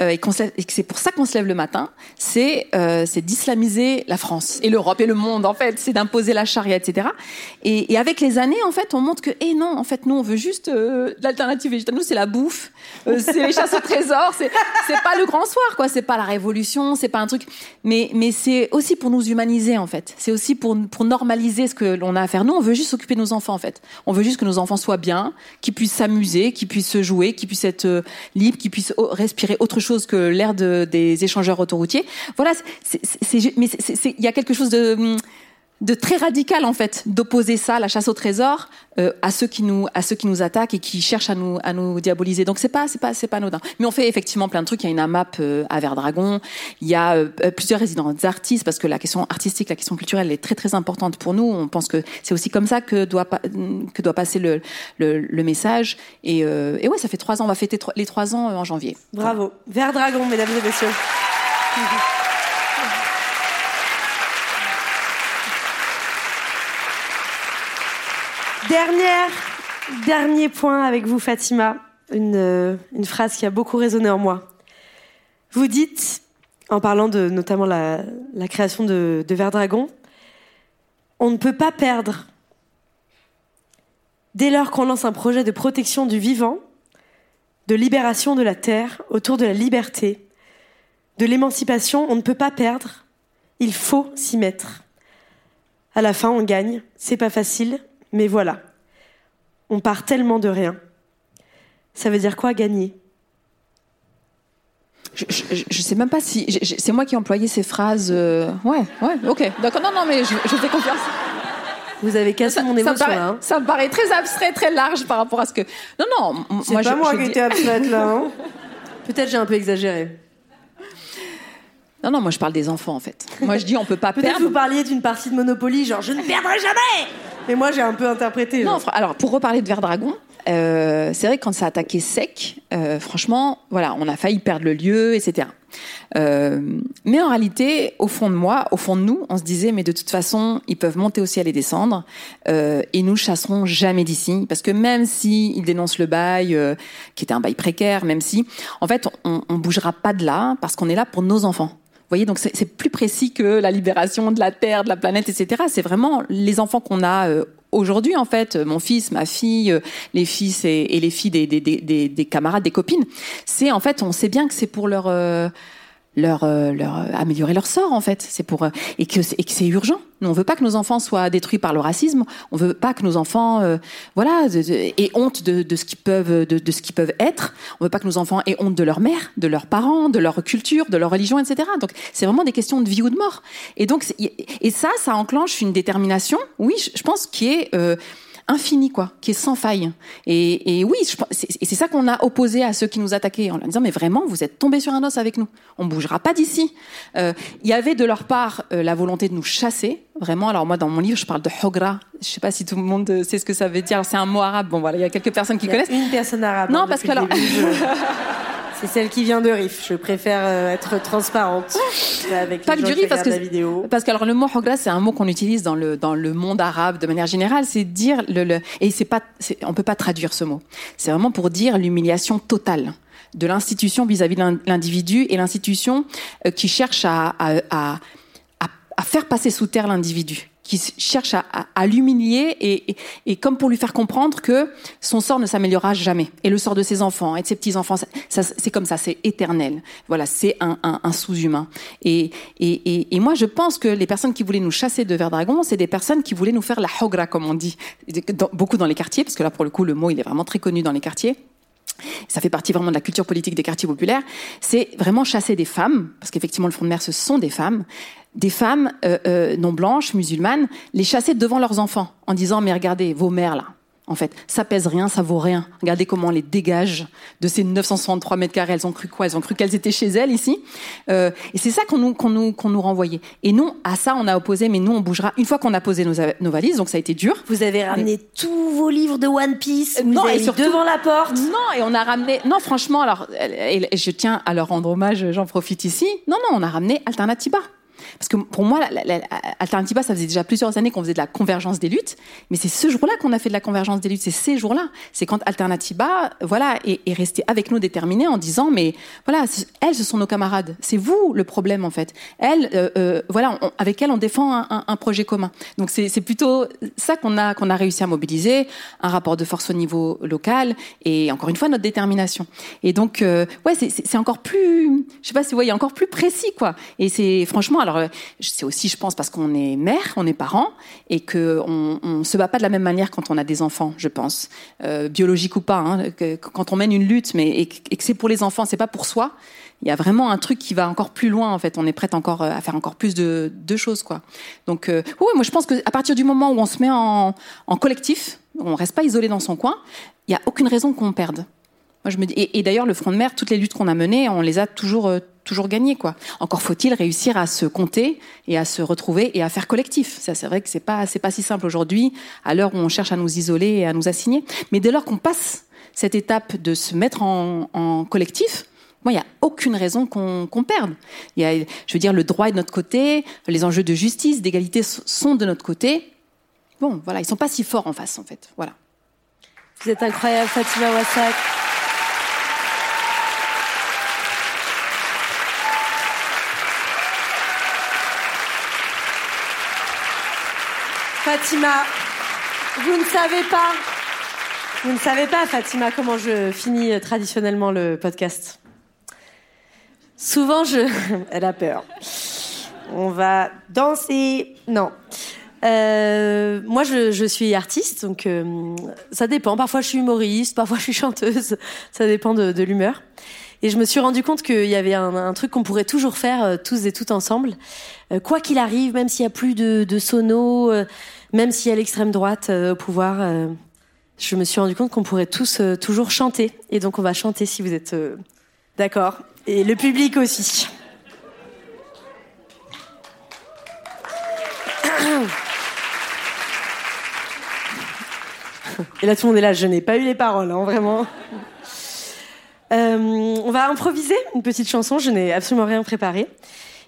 euh, et, et que c'est pour ça qu'on se lève le matin, c'est euh, d'islamiser la France et l'Europe et le monde en fait, c'est d'imposer la charia, etc. Et, et avec les années, en fait, on montre que, eh non, en fait, nous, on veut juste euh, l'alternative végétale. Nous, c'est la bouffe, euh, c'est les chasses au trésor, c'est pas le grand soir, quoi. C'est pas la révolution, c'est pas un truc. Mais mais c'est aussi pour nous humaniser, en fait. C'est aussi pour pour normaliser ce que l'on a à faire. Nous, on veut juste s'occuper de nos enfants, en fait. On veut juste que nos enfants soient bien, qu'ils puissent s'amuser, qu'ils puissent se jouer, qu'ils puissent être euh, libres, qu'ils puissent o- respirer autre chose que l'air de, des échangeurs autoroutiers. Voilà, mais il y a quelque chose de, hum, de très radical en fait, d'opposer ça, la chasse au trésor, euh, à ceux qui nous, à ceux qui nous attaquent et qui cherchent à nous, à nous diaboliser. Donc c'est pas, c'est pas, c'est pas anodin. Mais on fait effectivement plein de trucs. Il y a une AMAP euh, à Verdragon. Il y a euh, euh, plusieurs résidences d'artistes parce que la question artistique, la question culturelle est très très importante pour nous. On pense que c'est aussi comme ça que doit que doit passer le, le, message. Et, ouais, ça fait trois ans. On va fêter les trois ans en janvier. Bravo. Vert dragon, mesdames et messieurs. Dernier point avec vous, Fatima. Une, euh, une phrase qui a beaucoup résonné en moi. Vous dites, en parlant de notamment la, la création de, de Vert Dragon, on ne peut pas perdre. Dès lors qu'on lance un projet de protection du vivant, de libération de la terre, autour de la liberté, de l'émancipation, on ne peut pas perdre. Il faut s'y mettre. À la fin, on gagne. C'est pas facile, mais voilà. On part tellement de rien. Ça veut dire quoi gagner? Je, je, je sais même pas si c'est moi qui ai employé ces phrases. euh, Ouais, ouais, ok, d'accord. Non, non, mais je, je fais confiance. Vous avez cassé mon ça, me émotion paraît, hein. ça me paraît très abstrait, très large par rapport à ce que. Non, non. C'est pas je- moi qui étais abstraite là. hein. Peut-être j'ai un peu exagéré. Non, non, moi je parle des enfants en fait. Moi je dis on peut pas Peut-être perdre. vous parliez d'une partie de Monopoly, genre je ne perdrai jamais. Mais moi j'ai un peu interprété. Non, genre. alors pour reparler de Verdragon, euh, c'est vrai que quand ça a attaqué sec, euh, franchement, voilà, on a failli perdre le lieu, etc. Euh, mais en réalité, au fond de moi, au fond de nous, on se disait, mais de toute façon, ils peuvent monter au ciel et descendre, euh, et nous chasserons jamais d'ici, parce que même si ils dénoncent le bail, euh, qui était un bail précaire, même si, en fait, on, on bougera pas de là, parce qu'on est là pour nos enfants. Vous voyez, donc c'est plus précis que la libération de la Terre, de la planète, etc. C'est vraiment les enfants qu'on a euh, aujourd'hui, en fait. Mon fils, ma fille, euh, les fils et, et les filles des, des, des, des- des camarades, des copines. C'est en fait, on sait bien que c'est pour leur euh, leur, euh, leur euh, améliorer leur sort en fait. C'est pour euh, et que et que c'est urgent. Nous, on veut pas que nos enfants soient détruits par le racisme. On veut pas que nos enfants euh, voilà aient honte de, de ce qu'ils peuvent de, de ce qu'ils peuvent être. On veut pas que nos enfants aient honte de leur mère, de leurs parents, de leur culture, de leur religion, etc. Donc c'est vraiment des questions de vie ou de mort. Et donc et ça, ça enclenche une détermination. Oui, je pense qui est euh, infini quoi, qui est sans faille. Et, et oui, c'est et c'est ça qu'on a opposé à ceux qui nous attaquaient en leur disant mais vraiment vous êtes tombés sur un os avec nous, on bougera pas d'ici. Euh, Il y avait de leur part euh, la volonté de nous chasser, vraiment. Alors moi dans mon livre je parle de hogra. Je sais pas si tout le monde euh, sait ce que ça veut dire. C'est un mot arabe. Bon voilà, il y a quelques personnes qui Il y a connaissent. une personne arabe. Non, hein, parce que alors- C'est celle qui vient de Rif. Je préfère euh, être transparente avec Pas les gens du riz, parce que la vidéo. parce que alors le mot hogra c'est un mot qu'on utilise dans le dans le monde arabe de manière générale, c'est dire le, le et c'est pas c'est- on peut pas traduire ce mot. C'est vraiment pour dire l'humiliation totale de l'institution vis-à-vis de l'in- l'individu et l'institution euh, qui cherche à, à à- à faire passer sous terre l'individu qui cherche à, à- à l'humilier et, et, et comme pour lui faire comprendre que son sort ne s'améliorera jamais. Et le sort de ses enfants et de ses petits enfants ça, ça, c'est comme ça c'est éternel. Voilà c'est un, un, un sous-humain. Et, et, et, moi je pense que les personnes qui voulaient nous chasser de Verdragon c'est des personnes qui voulaient nous faire la hogra comme on dit. Beaucoup dans les quartiers parce que là pour le coup le mot il est vraiment très connu dans les quartiers. Ça fait partie vraiment de la culture politique des quartiers populaires, c'est vraiment chasser des femmes, parce qu'effectivement le front de mer ce sont des femmes, des femmes euh, euh, non blanches, musulmanes, les chasser devant leurs enfants, en disant mais regardez vos mères là, En fait, ça pèse rien, ça vaut rien. Regardez comment on les dégage de ces 963 mètres carrés. Elles ont cru quoi? Elles ont cru qu'elles étaient chez elles ici. Euh, et c'est ça qu'on nous, qu'on nous, qu'on nous renvoyait. Et nous, à ça, on a opposé. Mais nous, on bougera une fois qu'on a posé nos, nos valises. Donc ça a été dur. Vous avez ramené tous vos livres de One Piece. Vous non, avez et surtout- devant la porte. Non, et on a ramené. Non, franchement, alors, et- et je tiens à leur rendre hommage. J'en profite ici. Non, non, on a ramené Alternativa. Parce que pour moi, Alternativa, ça faisait déjà plusieurs années qu'on faisait de la convergence des luttes, mais c'est ce jour-là qu'on a fait de la convergence des luttes. C'est ces jours-là. C'est quand Alternativa, voilà, est, est resté avec nous déterminé en disant, mais voilà, elles, ce sont nos camarades. C'est vous le problème en fait. Elles, euh, euh, voilà, avec elles, on défend un, projet commun. Donc c'est plutôt ça qu'on a qu'on a réussi à mobiliser, un rapport de force au niveau local et encore une fois notre détermination. Et donc euh, ouais, c'est- encore plus, je sais pas si vous voyez, encore plus précis quoi. Et c'est franchement, alors c'est aussi, je pense, parce qu'on est mère, on est parents et que on, se bat pas de la même manière quand on a des enfants, je pense, euh, biologique ou pas. Hein, quand on mène une lutte, mais et, que- c'est pour les enfants, c'est pas pour soi. Il y a vraiment un truc qui va encore plus loin en fait. On est prête encore euh, à faire encore plus de, choses quoi. Donc euh, ouais, moi je pense que à partir du moment où on se met en, en collectif, on reste pas isolé dans son coin, il y a aucune raison qu'on perde. Et, d'ailleurs, le front de mer, toutes les luttes qu'on a menées, on les a toujours, euh, toujours gagnées. Encore faut-il réussir à se compter et à se retrouver et à faire collectif. Ça, c'est vrai que c'est pas, pas si simple aujourd'hui, à l'heure où on cherche à nous isoler et à nous assigner. Mais dès lors qu'on passe cette étape de se mettre en, collectif, moi, il n'y a aucune raison qu'on perde. Y a, je veux dire, le droit est de notre côté, les enjeux de justice, d'égalité sont de notre côté. Bon, voilà, ils sont pas si forts en face, en fait. Voilà. Vous êtes incroyable, Fatima Wassak. Fatima, vous ne savez pas, vous ne savez pas, Fatima, comment je finis euh, traditionnellement le podcast. Souvent, je, elle a peur. On va danser. Non. Euh, moi, je, suis artiste, donc euh, ça dépend. Parfois, je suis humoriste, parfois, je suis chanteuse. Ça dépend de l'humeur. Et je me suis rendu compte qu'il y avait un, truc qu'on pourrait toujours faire euh, tous et toutes ensemble, Euh, quoi qu'il arrive, même s'il y a plus de, de sonos, euh, même s'il y a l'extrême droite au pouvoir. je me suis rendu compte qu'on pourrait tous toujours chanter. Et donc, on va chanter si vous êtes d'accord. Et le public aussi. Et là, tout le monde est là. Je n'ai pas eu les paroles, hein, vraiment. Euh, on va improviser une petite chanson. Je n'ai absolument rien préparé.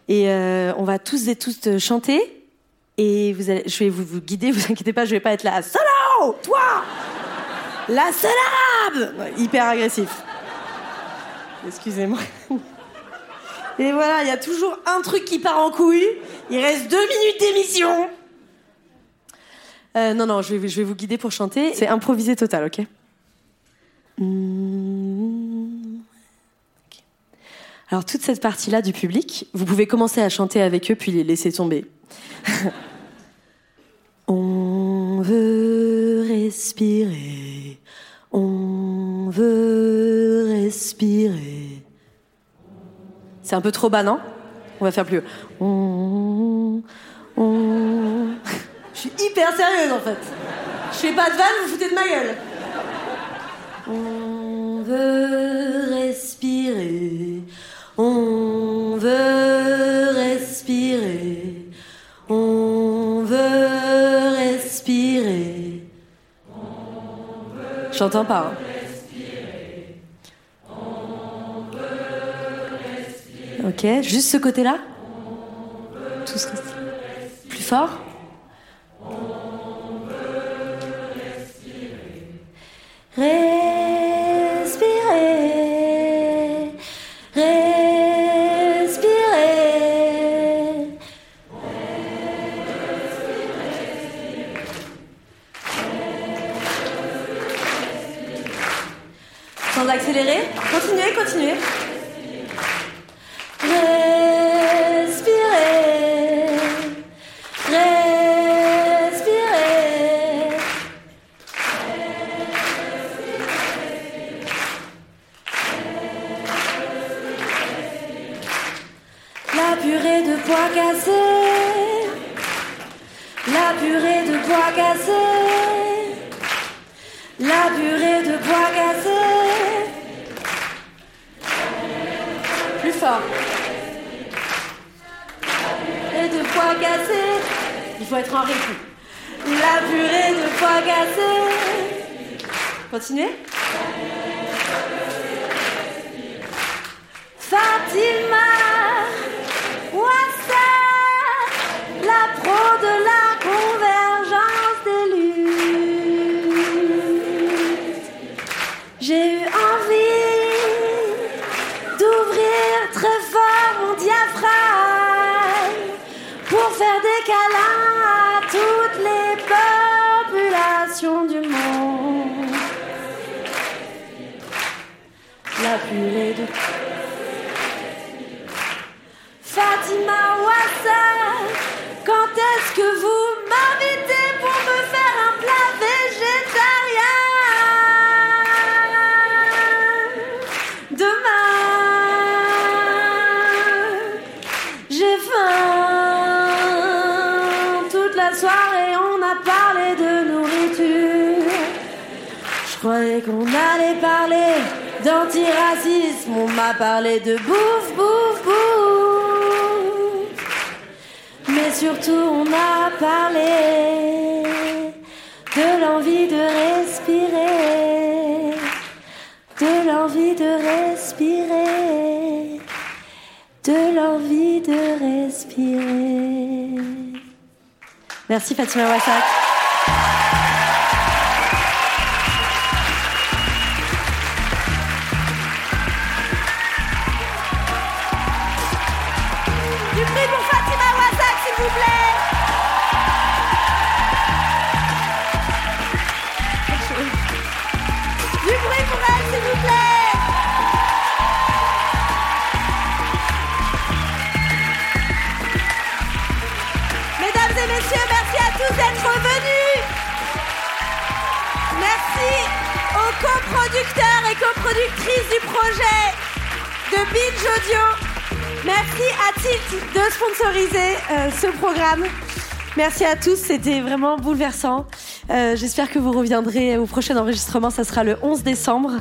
Et euh, on va tous et toutes chanter. Et vous allez, je vais vous, vous guider. Vous inquiétez pas, je vais pas être là. Solo, toi, la seule arabe. Ouais, hyper agressif. Excusez-moi. Et voilà, il y a toujours un truc qui part en couille. Il reste deux minutes d'émission. Euh, non, non, je vais, vous guider pour chanter. C'est improvisé total, ok? Mmh. Alors, toute cette partie-là du public, vous pouvez commencer à chanter avec eux, puis les laisser tomber. On veut respirer, on veut respirer. C'est un peu trop bas, non? On va faire plus. on... Je suis hyper sérieuse en fait. Je fais pas de vanne, vous foutez de ma gueule. On veut respirer, on veut respirer, on veut respirer. J'entends pas. hein. Ok, juste ce côté-là. Plus fort Merci Fatima Wassak. Ce programme. Merci à tous, c'était vraiment bouleversant. Euh, J'espère que vous reviendrez au prochain enregistrement, ça sera le 11 décembre.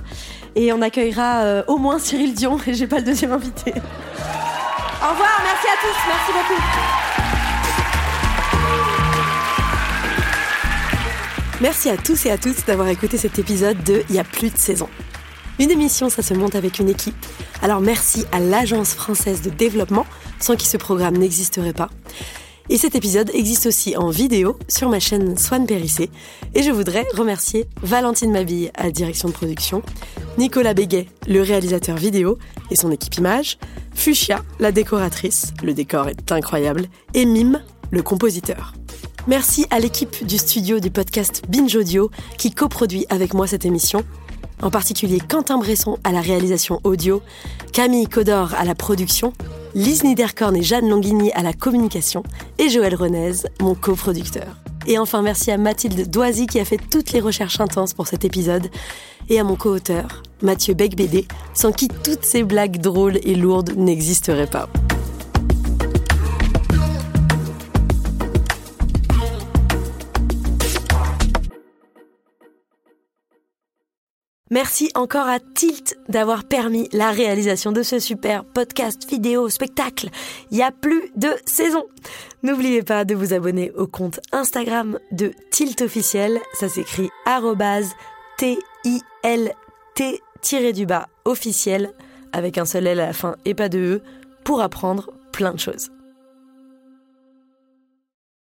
Et on accueillera euh, au moins Cyril Dion, et j'ai pas le deuxième invité. Au revoir, merci à tous, merci beaucoup. Merci à tous et à toutes d'avoir écouté cet épisode de Il y a plus de saison. Une émission, ça se monte avec une équipe. Alors merci à l'Agence française de développement, sans qui ce programme n'existerait pas. Et cet épisode existe aussi en vidéo sur ma chaîne Swan Périssé. Et je voudrais remercier Valentine Mabille à la direction de production, Nicolas Béguet, le réalisateur vidéo et son équipe image, Fuchsia, la décoratrice, le décor est incroyable, et Mime, le compositeur. Merci à l'équipe du studio du podcast Binge Audio qui coproduit avec moi cette émission. En particulier Quentin Bresson à la réalisation audio, Camille Codor à la production, Lise Niederkorn et Jeanne Longhigny à la communication et Joël Renez, mon coproducteur. Et enfin merci à Mathilde Doisy qui a fait toutes les recherches intenses pour cet épisode et à mon co-auteur, Mathieu Becbédé, sans qui toutes ces blagues drôles et lourdes n'existeraient pas. Merci encore à Tilt d'avoir permis la réalisation de ce super podcast vidéo spectacle. Il y a plus de saison. N'oubliez pas de vous abonner au compte Instagram de Tilt officiel. Ça s'écrit T-I-L-T-du-bas officiel avec un seul L à la fin et pas de E pour apprendre plein de choses.